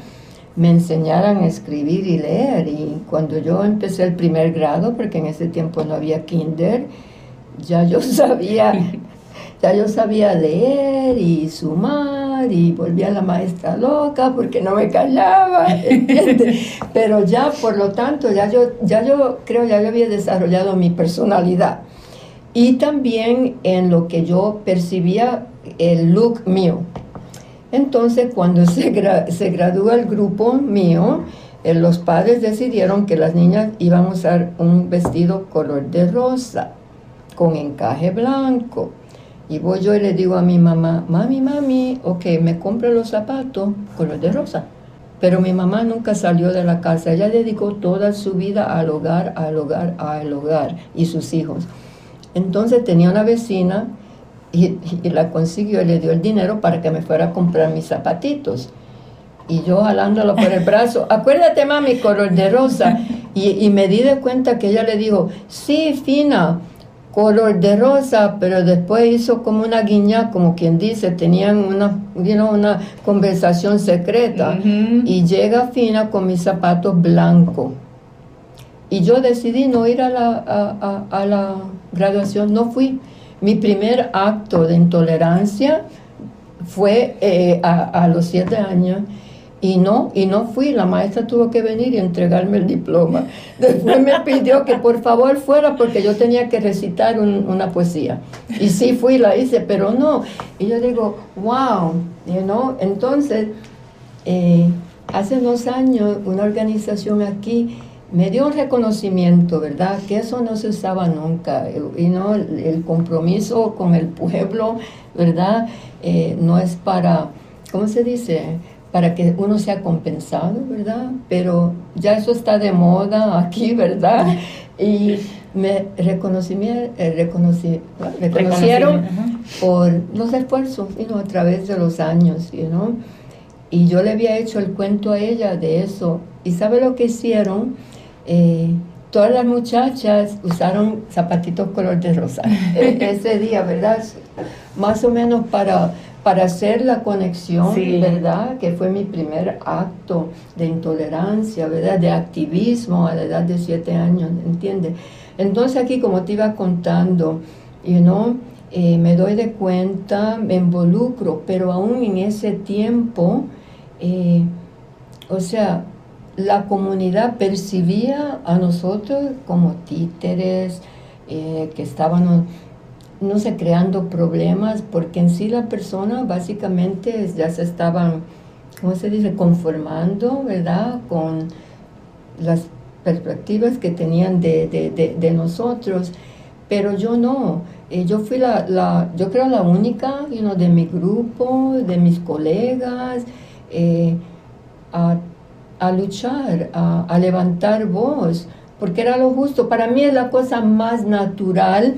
me enseñaran a escribir y leer. Y cuando yo empecé el primer grado, porque en ese tiempo no había kinder, ya yo sabía ya yo sabía leer y sumar y volvía la maestra loca porque no me callaba, Pero ya, por lo tanto, ya yo, ya yo creo, ya yo había desarrollado mi personalidad. Y también en lo que yo percibía el look mío. Entonces, cuando se, se gradúa el grupo mío, eh, los padres decidieron que las niñas iban a usar un vestido color de rosa, con encaje blanco. Y voy yo y le digo a mi mamá, mami, mami, ok, me compro los zapatos color de rosa. Pero mi mamá nunca salió de la casa, ella dedicó toda su vida al hogar, al hogar, al hogar y sus hijos. Entonces tenía una vecina y, la consiguió y le dio el dinero para que me fuera a comprar mis zapatitos. Y yo jalándolo por el brazo, acuérdate mami, color de rosa. Y, y me di de cuenta que ella le dijo, sí, fina, color de rosa, pero después hizo como una guiña, como quien dice, tenían una, una conversación secreta. Y llega Fina con mis zapatos blancos. Y yo decidí no ir a la, a, la graduación, no fui. Mi primer acto de intolerancia fue eh, a, a los siete años y no, y no fui, la maestra tuvo que venir y entregarme el diploma. Después me pidió que por favor fuera porque yo tenía que recitar una poesía. Y sí fui, la hice, pero no. Y yo digo, wow, you know? entonces, eh, hace dos años una organización aquí me dio un reconocimiento, ¿verdad? Que eso no se usaba nunca. Y no, el compromiso con el pueblo, ¿verdad? Eh, no es para, ¿cómo se dice? Para que uno sea compensado, ¿verdad? Pero ya eso está de moda aquí, ¿verdad? Y me reconocí, eh, reconocí, reconocieron por los esfuerzos a través de los años, ¿no? Y yo le había hecho el cuento a ella de eso. ¿Y sabe lo que hicieron? Eh, todas las muchachas usaron zapatitos color de rosa e-, ese día, ¿verdad? Más o menos para para hacer la conexión, ¿verdad? Que fue mi primer acto de intolerancia, ¿verdad? De activismo a la edad de siete años, ¿entiendes? Entonces aquí, como te iba contando, you know, eh, me doy de cuenta, me involucro, pero aún en ese tiempo, eh, o sea, la comunidad percibía a nosotros como títeres, eh, que estaban no sé, creando problemas, porque en sí la persona básicamente ya se estaban, ¿cómo se dice?, conformando, ¿verdad?, con las perspectivas que tenían de, nosotros, pero yo no, eh, yo fui la, yo creo la única, you de mi grupo, de mis colegas, eh, a, luchar, a, a levantar voz, porque era lo justo. Para mí es la cosa más natural.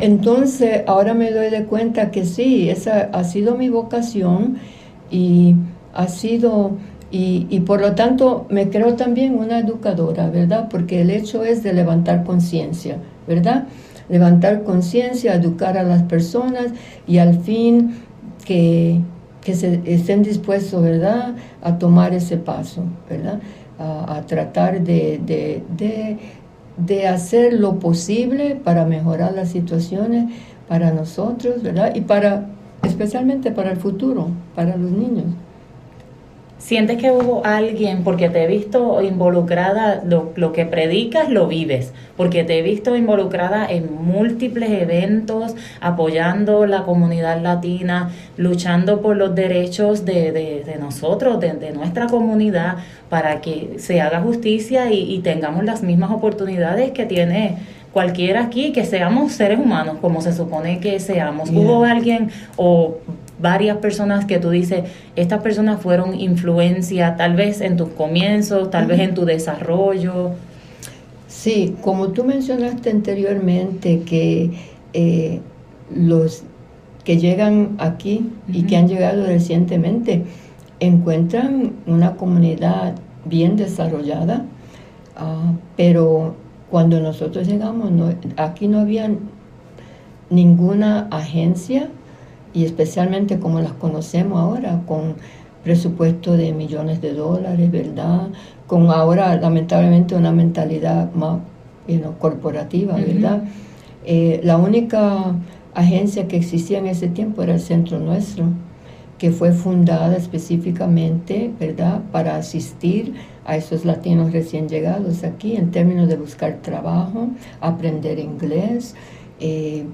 Entonces, ahora me doy de cuenta que sí, esa ha sido mi vocación y ha sido, y, por lo tanto me creo también una educadora, ¿verdad? Porque el hecho es de levantar conciencia, ¿verdad? Levantar conciencia, educar a las personas y al fin que, que se, estén dispuestos, ¿verdad?, a tomar ese paso, ¿verdad? A, tratar de, de, hacer lo posible para mejorar las situaciones para nosotros, ¿verdad? Y para, especialmente para el futuro, para los niños. ¿Sientes que hubo alguien, porque te he visto involucrada, lo, lo, que predicas lo vives, porque te he visto involucrada en múltiples eventos, apoyando la comunidad latina, luchando por los derechos de, de, nosotros, de, de, nuestra comunidad, para que se haga justicia y, y tengamos las mismas oportunidades que tiene cualquiera aquí, que seamos seres humanos como se supone que seamos. ¿Hubo alguien o varias personas que tú dices, estas personas fueron influencia tal vez en tus comienzos, tal vez en tu desarrollo. Sí, como tú mencionaste anteriormente que eh, los que llegan aquí y que han llegado recientemente encuentran una comunidad bien desarrollada, ah, pero cuando nosotros llegamos aquí no había ninguna agencia y especialmente como las conocemos ahora, con presupuesto de millones de dólares, ¿verdad? Con ahora lamentablemente una mentalidad más corporativa, ¿verdad? Eh, la única agencia que existía en ese tiempo era el Centro Nuestro, que fue fundada específicamente, ¿verdad?, para asistir a esos latinos recién llegados aquí en términos de buscar trabajo, aprender inglés, eh,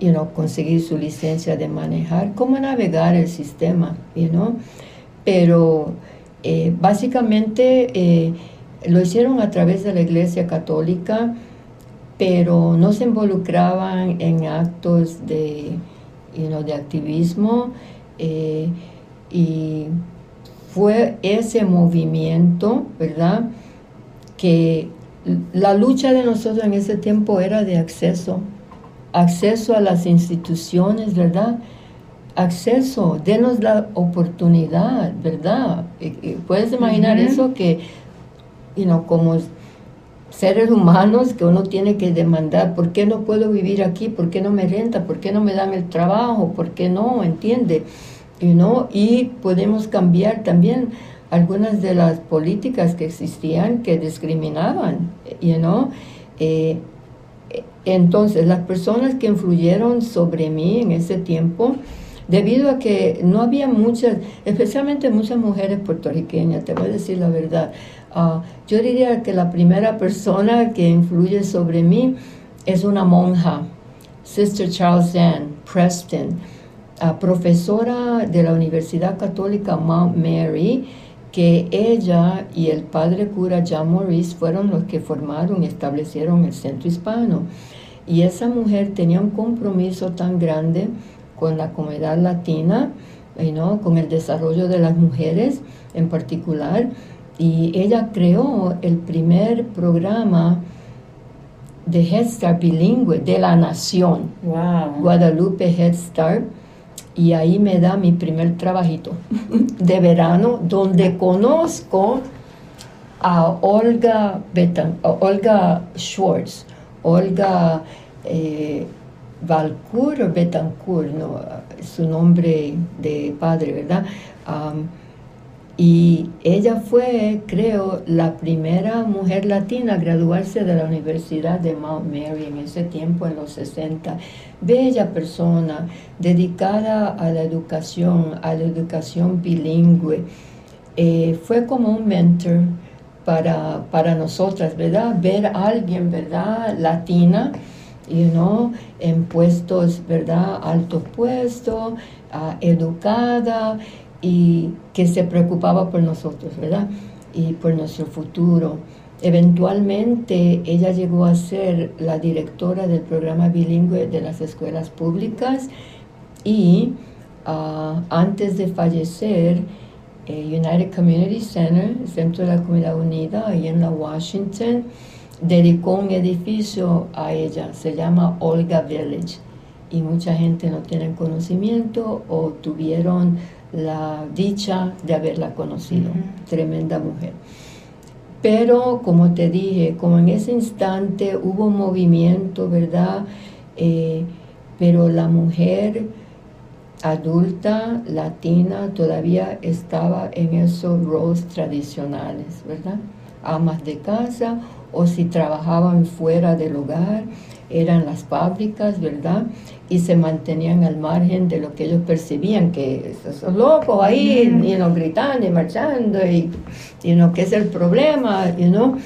you know, conseguir su licencia de manejar, cómo navegar el sistema, you know? pero eh, básicamente eh, lo hicieron a través de la Iglesia Católica, pero no se involucraban en actos de, you know, de activismo eh, y fue ese movimiento, ¿verdad? Que la lucha de nosotros en ese tiempo era de acceso acceso a las instituciones, ¿verdad? Acceso, denos la oportunidad, ¿verdad? Puedes imaginar eso que, you know, como seres humanos que uno tiene que demandar, ¿por qué no puedo vivir aquí? ¿Por qué no me renta? ¿Por qué no me dan el trabajo? ¿Por qué no? ¿Entiende? You know? Y podemos cambiar también algunas de las políticas que existían que discriminaban, you know? Eh, entonces, las personas que influyeron sobre mí en ese tiempo, debido a que no había muchas, especialmente muchas mujeres puertorriqueñas, te voy a decir la verdad, ah, yo diría que la primera persona que influye sobre mí es una monja, Sister Charles Ann Preston, ah, profesora de la Universidad Católica Mount Mary, que ella y el padre cura Jean Maurice fueron los que formaron y establecieron el centro hispano. Y esa mujer tenía un compromiso tan grande con la comunidad latina, ¿no? con el desarrollo de las mujeres en particular, y ella creó el primer programa de Head Start bilingüe de la nación, Guadalupe Head Start y ahí me da mi primer trabajito de verano, donde conozco a Olga, Betan, Olga Schwartz, Olga eh, Valcourt Betancourt, su nombre de padre, ¿verdad? Y ella fue, creo, la primera mujer latina a graduarse de la Universidad de Mount Mary en ese tiempo, en los 60. Bella persona, dedicada a la educación, a la educación bilingüe. Eh, fue como un mentor para, para nosotras, ¿verdad? Ver a alguien, ¿verdad? Latina, you know, en puestos, ¿verdad? Altos puestos, uh, educada y que se preocupaba por nosotros, ¿verdad? Y por nuestro futuro. Eventualmente ella llegó a ser la directora del programa bilingüe de las escuelas públicas y ah, antes de fallecer, eh, United Community Center, Centro de la Comunidad Unida, ahí en la Washington, dedicó un edificio a ella, se llama Olga Village, y mucha gente no tiene conocimiento o tuvieron la dicha de haberla conocido. Tremenda mujer. Pero como te dije, como en ese instante hubo movimiento, ¿verdad? Eh, pero la mujer adulta, latina, todavía estaba en esos roles tradicionales, ¿verdad? Amas de casa o si trabajaban fuera del hogar, eran las fábricas, ¿verdad? Y se mantenían al margen de lo que ellos percibían, que esos locos ahí, y no gritando y marchando, y, y no, ¿qué es el problema? You know?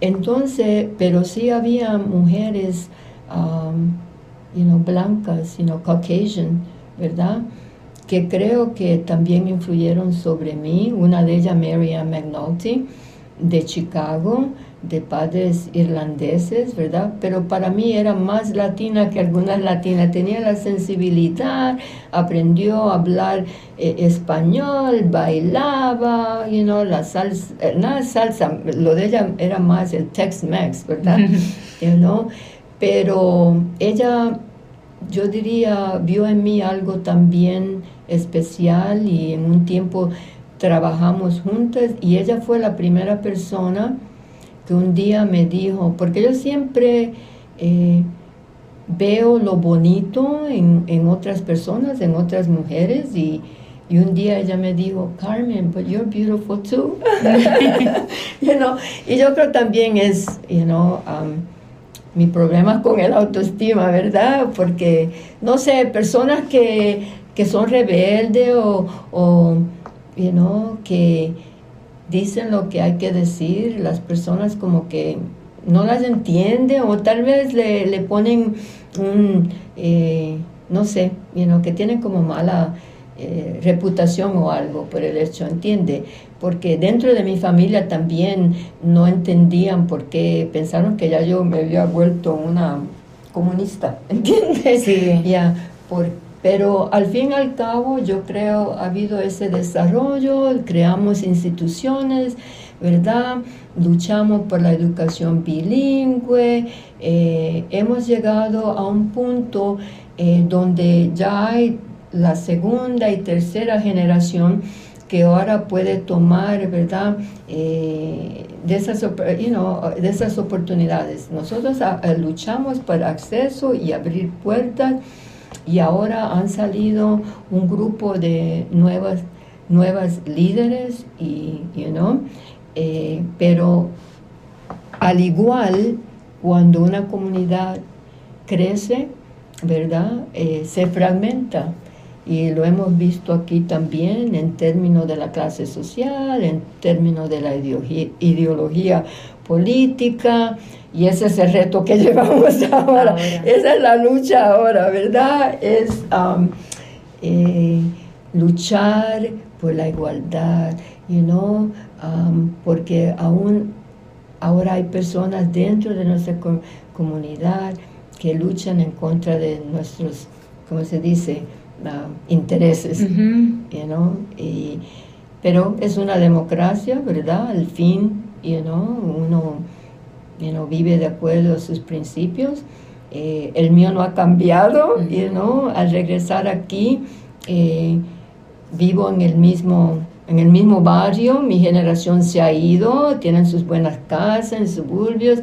Entonces, pero sí había mujeres, um, you know, blancas, you know, Caucasian, ¿verdad? Que creo que también influyeron sobre mí. Una de ellas, Mary Ann McNulty, de Chicago, de padres irlandeses, ¿verdad? Pero para mí era más latina que algunas latinas. Tenía la sensibilidad, aprendió a hablar eh, español, bailaba, you know, la salsa, eh, nada salsa, lo de ella era más el Tex-Mex, ¿verdad? you know? Pero ella, yo diría, vio en mí algo también especial y en un tiempo trabajamos juntas y ella fue la primera persona que un día me dijo, porque yo siempre eh, veo lo bonito en, otras personas, en otras mujeres, y, un día ella me dijo, Carmen, but you're beautiful too. you know? Y yo creo también es, you know, um, mi problema con el autoestima, ¿verdad? Porque, no sé, personas que, son rebeldes o, o you know, que dicen lo que hay que decir, las personas como que no las entienden o tal vez le, le ponen un, eh, no sé, you que tienen como mala eh, reputación o algo por el hecho, ¿entiende? Porque dentro de mi familia también no entendían por qué, pensaron que ya yo me había vuelto una comunista, ¿entiendes? Sí. Ya, porque pero al fin y al cabo yo creo ha habido ese desarrollo, creamos instituciones, ¿verdad? Luchamos por la educación bilingüe, eh, hemos llegado a un punto eh, donde ya hay la segunda y tercera generación que ahora puede tomar, ¿verdad?, eh, de, esas, de esas oportunidades. Nosotros ah, luchamos por acceso y abrir puertas y ahora han salido un grupo de nuevas, nuevas líderes y, you know, eh, pero al igual cuando una comunidad crece, ¿verdad? Eh, se fragmenta y lo hemos visto aquí también en términos de la clase social, en términos de la ideología, política, y ese es el reto que llevamos ahora. Esa es la lucha ahora, ¿verdad? Es um, eh, luchar por la igualdad, you know, um, porque aún ahora hay personas dentro de nuestra comunidad que luchan en contra de nuestros, ¿cómo se dice?, um, intereses, you know, pero es una democracia, ¿verdad? Al fin, you know, uno you vive de acuerdo a sus principios. Eh, el mío no ha cambiado, you al regresar aquí eh, vivo en el mismo en el mismo barrio, mi generación se ha ido, tienen sus buenas casas en suburbios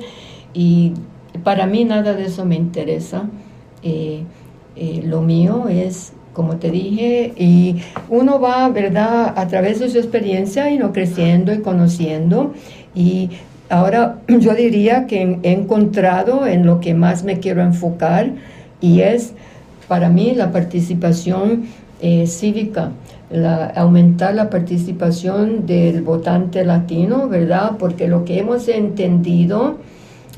y para mí nada de eso me interesa. Eh, lo mío es, como te dije, y uno va, ¿verdad?, a través de su experiencia y no creciendo y conociendo y Ahora yo diría que he encontrado en lo que más me quiero enfocar y es para mí la participación eh, cívica, aumentar la participación del votante latino, ¿verdad? Porque lo que hemos entendido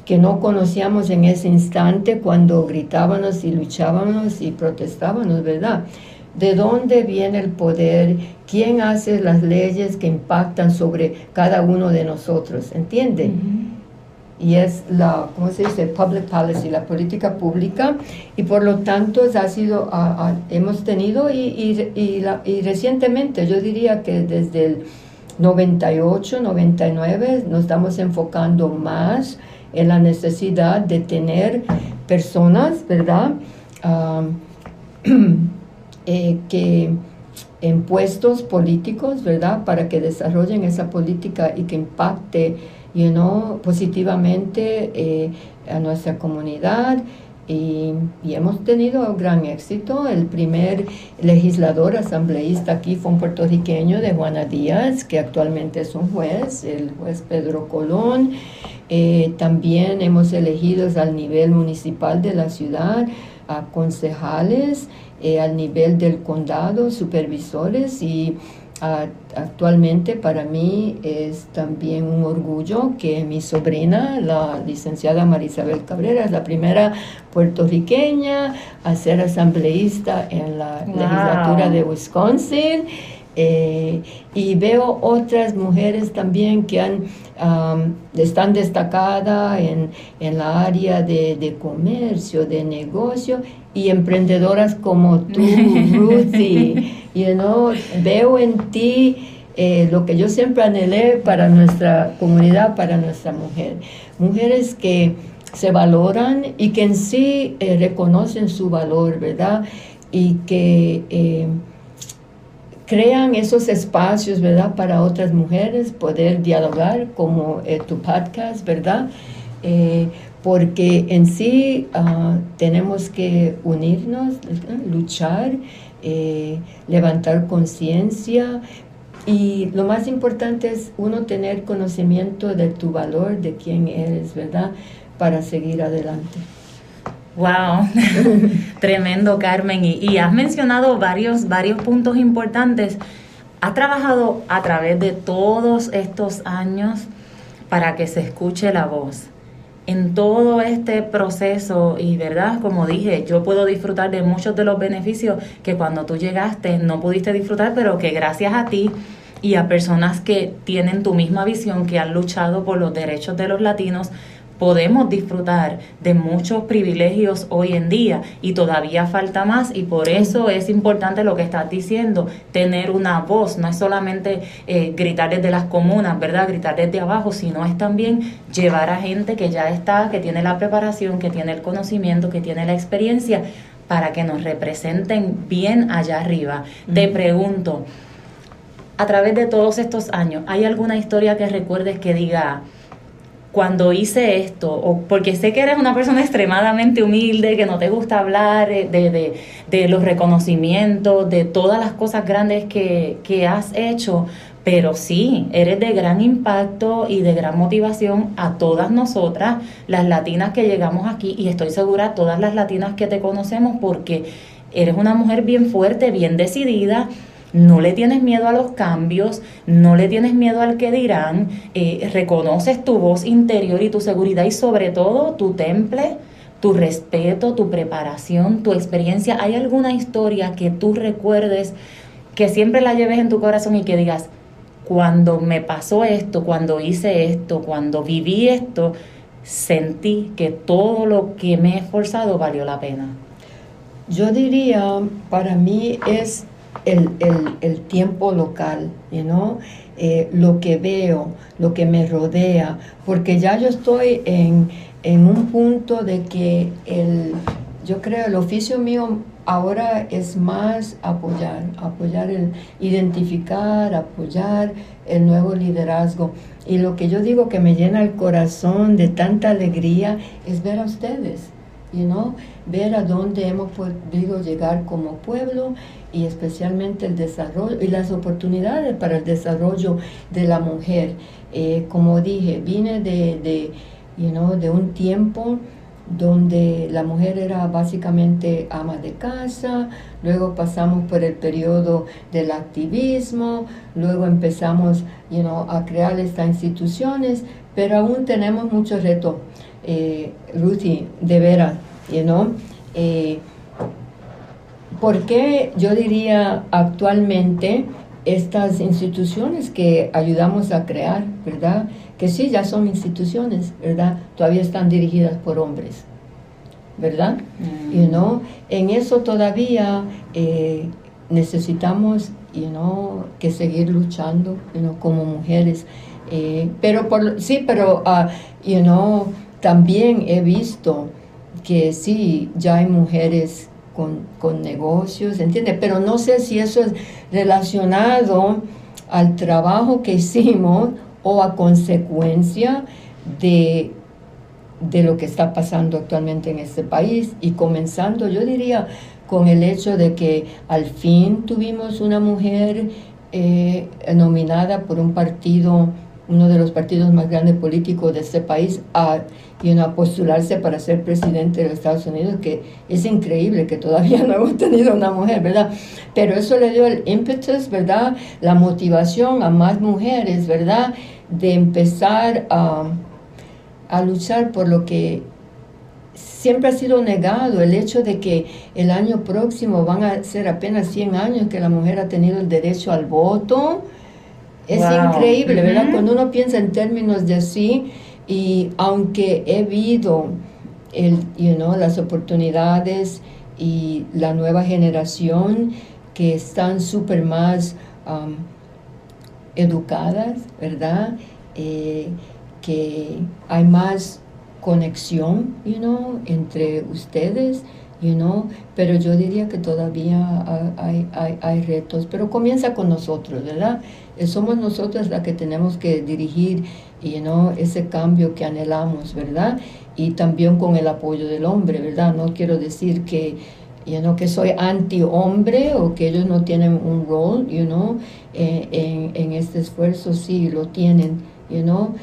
que no conocíamos en ese instante cuando gritábamos y luchábamos y protestábamos, ¿verdad? De dónde viene el poder, quién hace las leyes que impactan sobre cada uno de nosotros, ¿entiende? Y es la, ¿cómo se dice? Public policy, la política pública, y por lo tanto ha sido, hemos tenido, y, y, recientemente, yo diría que desde el 98, 99, nos estamos enfocando más en la necesidad de tener personas, ¿verdad? Ah, Eh, que en puestos políticos, ¿verdad? Para que desarrollen esa política y que impacte, you know, positivamente eh, a nuestra comunidad y, hemos tenido gran éxito. El primer legislador asambleísta aquí fue un puertorriqueño de Juana Díaz, que actualmente es un juez, el juez Pedro Colón. Eh, también hemos elegido al nivel municipal de la ciudad a concejales, eh, al nivel del condado, supervisores y actualmente para mí es también un orgullo que mi sobrina, la licenciada Marisabel Cabrera, es la primera puertorriqueña a ser asambleísta en la legislatura de Wisconsin. Eh, y veo otras mujeres también que han, están destacadas en, en, la área de, de, comercio, de negocio y emprendedoras como tú, Ruthie. you know, veo en ti eh, lo que yo siempre anhelé para nuestra comunidad, para nuestra mujer. Mujeres que se valoran y que en sí eh, reconocen su valor, ¿verdad? Y que eh, crean esos espacios, ¿verdad? Para otras mujeres poder dialogar como tu podcast, ¿verdad? porque en sí ah, tenemos que unirnos, luchar eh, levantar conciencia y lo más importante es uno tener conocimiento de tu valor, de quién eres, ¿verdad? Para seguir adelante. Wow, tremendo Carmen. Y, has mencionado varios, varios puntos importantes. Has trabajado a través de todos estos años para que se escuche la voz en todo este proceso y verdad, como dije, yo puedo disfrutar de muchos de los beneficios que cuando tú llegaste no pudiste disfrutar, pero que gracias a ti y a personas que tienen tu misma visión, que han luchado por los derechos de los latinos, podemos disfrutar de muchos privilegios hoy en día y todavía falta más y por eso es importante lo que estás diciendo, tener una voz, no es solamente eh, gritar desde las comunas, ¿verdad? Gritar desde abajo, sino es también llevar a gente que ya está, que tiene la preparación, que tiene el conocimiento, que tiene la experiencia para que nos representen bien allá arriba. Te pregunto, a través de todos estos años, ¿hay alguna historia que recuerdes que diga, cuando hice esto, o porque sé que eres una persona extremadamente humilde, que no te gusta hablar eh, de, de, los reconocimientos, de todas las cosas grandes que, que has hecho, pero sí, eres de gran impacto y de gran motivación a todas nosotras, las latinas que llegamos aquí, y estoy segura todas las latinas que te conocemos, porque eres una mujer bien fuerte, bien decidida, no le tienes miedo a los cambios, no le tienes miedo al que dirán, eh, reconoces tu voz interior y tu seguridad y sobre todo tu temple, tu respeto, tu preparación, tu experiencia. ¿Hay alguna historia que tú recuerdes, que siempre la lleves en tu corazón y que digas, cuando me pasó esto, cuando hice esto, cuando viví esto, sentí que todo lo que me he esforzado valió la pena? Yo diría, para mí es el, el, tiempo local, you eh, lo que veo, lo que me rodea, porque ya yo estoy en, un punto de que el, yo creo el oficio mío ahora es más apoyar, apoyar el identificar, apoyar el nuevo liderazgo. Y lo que yo digo que me llena el corazón de tanta alegría es ver a ustedes, you know? ver a dónde hemos podido llegar como pueblo y especialmente el desarrollo y las oportunidades para el desarrollo de la mujer. Eh, como dije, vine de, de, de un tiempo donde la mujer era básicamente ama de casa, luego pasamos por el periodo del activismo, luego empezamos a crear estas instituciones, pero aún tenemos muchos retos. Eh, Ruthie, de veras, you know, eh, ¿Por qué yo diría actualmente estas instituciones que ayudamos a crear, verdad? Que sí, ya son instituciones, ¿verdad? Todavía están dirigidas por hombres, ¿verdad? Mm. You know, en eso todavía eh, necesitamos you know, que seguir luchando you como mujeres. Eh, pero por, sí, pero uh, you know, también he visto que sí, ya hay mujeres con, con negocios, ¿entiendes? Pero no sé si eso es relacionado al trabajo que hicimos o a consecuencia de, de lo que está pasando actualmente en este país y comenzando, yo diría, con el hecho de que al fin tuvimos una mujer eh, nominada por un partido, uno de los partidos más grandes políticos de este país, a y a postularse para ser presidente de los Estados Unidos, que es increíble que todavía no hemos tenido una mujer, ¿verdad? Pero eso le dio el impetus, ¿verdad? La motivación a más mujeres, ¿verdad? De empezar a, a luchar por lo que siempre ha sido negado el hecho de que el año próximo van a ser apenas 100 años que la mujer ha tenido el derecho al voto. Es increíble, ¿verdad? Cuando uno piensa en términos de así, y aunque he visto el, you know, las oportunidades y la nueva generación que están súper más um, educadas, ¿verdad? Eh, que hay más conexión, you entre ustedes, you pero yo diría que todavía hay, hay, hay retos, pero comienza con nosotros, ¿verdad? Eh, somos nosotros las que tenemos que dirigir, you know, ese cambio que anhelamos, ¿verdad? Y también con el apoyo del hombre, ¿verdad? No quiero decir que, you know, que soy anti-hombre o que ellos no tienen un rol, you know, eh, en, en este esfuerzo, sí, lo tienen, you know,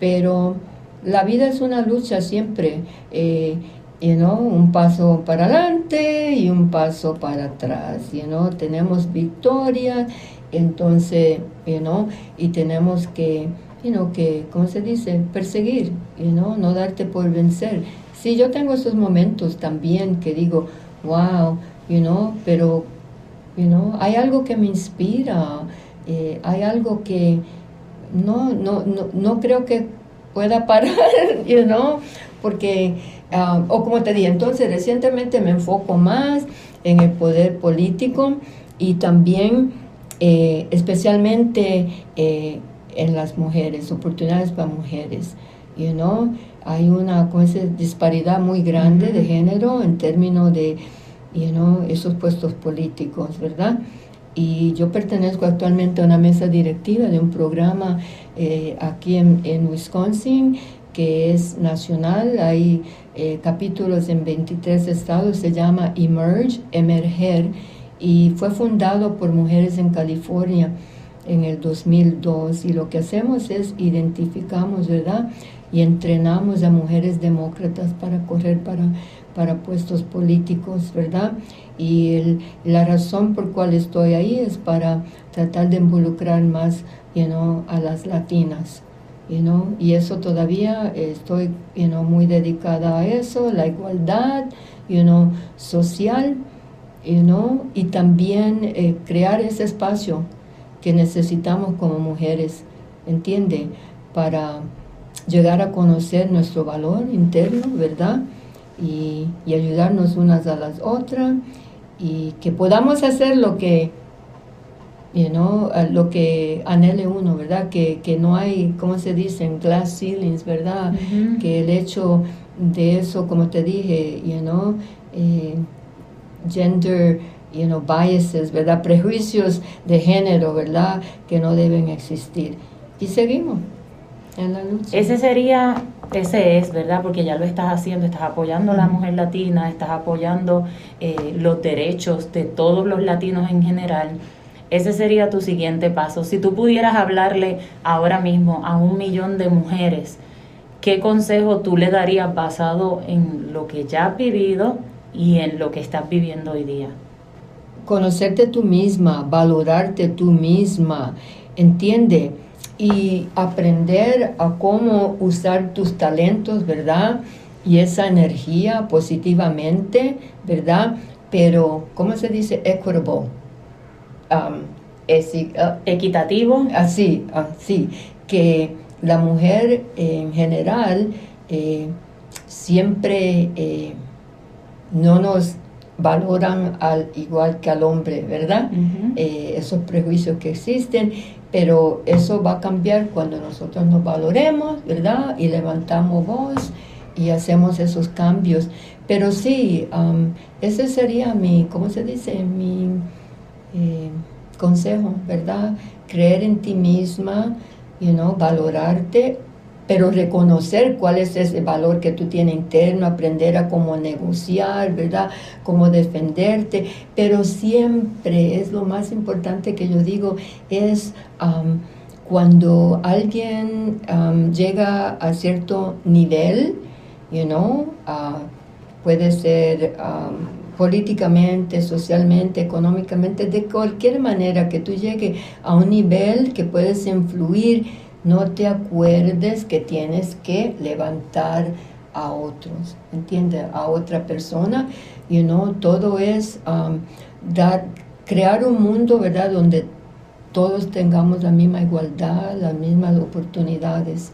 pero la vida es una lucha siempre, eh, un paso para adelante y un paso para atrás, you tenemos victorias, entonces, you y tenemos que, you que, ¿cómo se dice? Perseguir, you no darte por vencer. Sí, yo tengo esos momentos también que digo, wow, you know, pero, you know, hay algo que me inspira, eh, hay algo que no, no, no, no creo que pueda parar, you know, porque, um, o como te dije, entonces recientemente me enfoco más en el poder político y también eh, especialmente eh, en las mujeres, oportunidades para mujeres, you know, hay una disparidad muy grande de género en términos de, you know, esos puestos políticos, ¿verdad? y yo pertenezco actualmente a una mesa directiva de un programa eh, aquí en, en, Wisconsin que es nacional, hay eh, capítulos en 23 estados, se llama Emerge, Emerger, y fue fundado por mujeres en California en el 2002 y lo que hacemos es identificamos, ¿verdad? Y entrenamos a mujeres demócratas para correr para, para puestos políticos, ¿verdad? Y la razón por cual estoy ahí es para tratar de involucrar más you know, a las latinas. You know, y eso todavía estoy you know, muy dedicada a eso, la igualdad you know, social you know, y también eh, crear ese espacio que necesitamos como mujeres, ¿entiende? Para llegar a conocer nuestro valor interno, ¿verdad? Y, y ayudarnos unas a las otras y que podamos hacer lo que, you know, lo que anhele uno, ¿verdad? Que, que no hay, ¿cómo se dicen? Glass ceilings, ¿verdad? Que el hecho de eso, como te dije, you know, eh, gender, you know, biases, ¿verdad? Prejuicios de género, ¿verdad? Que no deben existir. Y seguimos. Ese sería, ese es, ¿verdad? Porque ya lo estás haciendo, estás apoyando a la mujer latina, estás apoyando eh, los derechos de todos los latinos en general. Ese sería tu siguiente paso. Si tú pudieras hablarle ahora mismo a un millón de mujeres, ¿qué consejo tú le darías basado en lo que ya has vivido y en lo que estás viviendo hoy día? Conocerte tú misma, valorarte tú misma, entiende y aprender a cómo usar tus talentos, ¿verdad? Y esa energía positivamente, ¿verdad? Pero, ¿cómo se dice? Equitable. Um, uh, Equitativo. Así, así. Que la mujer en general eh, siempre eh, no nos valoran al igual que al hombre, ¿verdad? Eh, esos prejuicios que existen pero eso va a cambiar cuando nosotros nos valoremos, ¿verdad? Y levantamos voz y hacemos esos cambios. Pero sí, um, ese sería mi, ¿cómo se dice? Mi eh, consejo, ¿verdad? Creer en ti misma, you know, valorarte pero reconocer cuál es ese valor que tú tienes interno, aprender a cómo negociar, ¿verdad? Cómo defenderte, pero siempre es lo más importante que yo digo, es cuando alguien llega a cierto nivel, you know, uh, puede ser políticamente, socialmente, económicamente, de cualquier manera que tú llegues a un nivel que puedes influir, no te acuerdes que tienes que levantar a otros, ¿entiendes? A otra persona, you know, todo es dar, crear un mundo, ¿verdad?, donde todos tengamos la misma igualdad, las mismas oportunidades.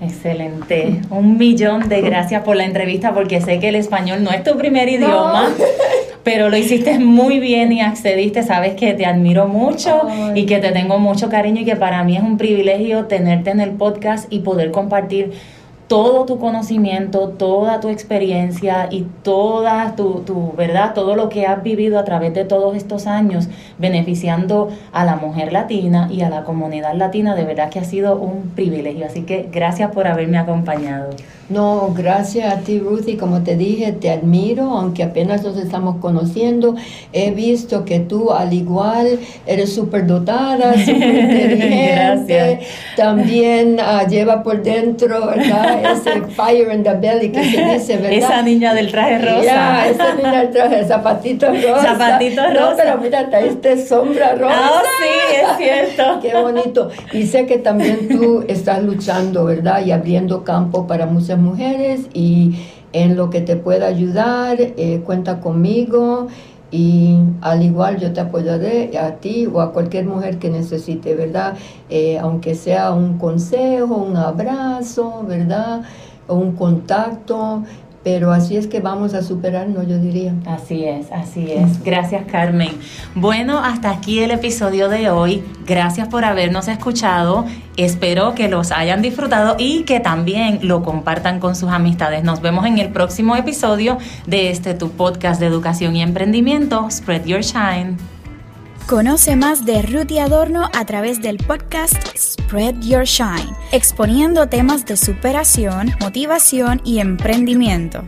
Excelente. Un millón de gracias por la entrevista porque sé que el español no es tu primer idioma. Pero lo hiciste muy bien y accediste, sabes que te admiro mucho y que te tengo mucho cariño y que para mí es un privilegio tenerte en el podcast y poder compartir todo tu conocimiento, toda tu experiencia y toda tu, tu, verdad, todo lo que has vivido a través de todos estos años, beneficiando a la mujer latina y a la comunidad latina, de verdad que ha sido un privilegio. Así que gracias por haberme acompañado. No, gracias a ti, Ruth, y como te dije, te admiro, aunque apenas nos estamos conociendo. He visto que tú, al igual, eres súper dotada, súper inteligente. También uh, lleva por dentro, ¿verdad? Ese fire in the belly que se dice, ¿verdad? Esa niña del traje rosa. Ya, esa niña del traje, zapatito rosa. Zapatito rosa. No, pero mira, esta sombra rosa. Ah, sí, es cierto. Qué bonito. Y sé que también tú estás luchando, ¿verdad? Y abriendo campo para muchas mujeres y en lo que te pueda ayudar, eh, cuenta conmigo y al igual yo te apoyaré a ti o a cualquier mujer que necesite, ¿verdad? Eh, aunque sea un consejo, un abrazo, ¿verdad? Un contacto, pero así es que vamos a superarnos, yo diría. Así es, así es. Gracias, Carmen. Bueno, hasta aquí el episodio de hoy. Gracias por habernos escuchado. Espero que los hayan disfrutado y que también lo compartan con sus amistades. Nos vemos en el próximo episodio de este tu podcast de educación y emprendimiento, Spread Your Shine. Conoce más de Ruth Adorno a través del podcast Spread Your Shine, exponiendo temas de superación, motivación y emprendimiento.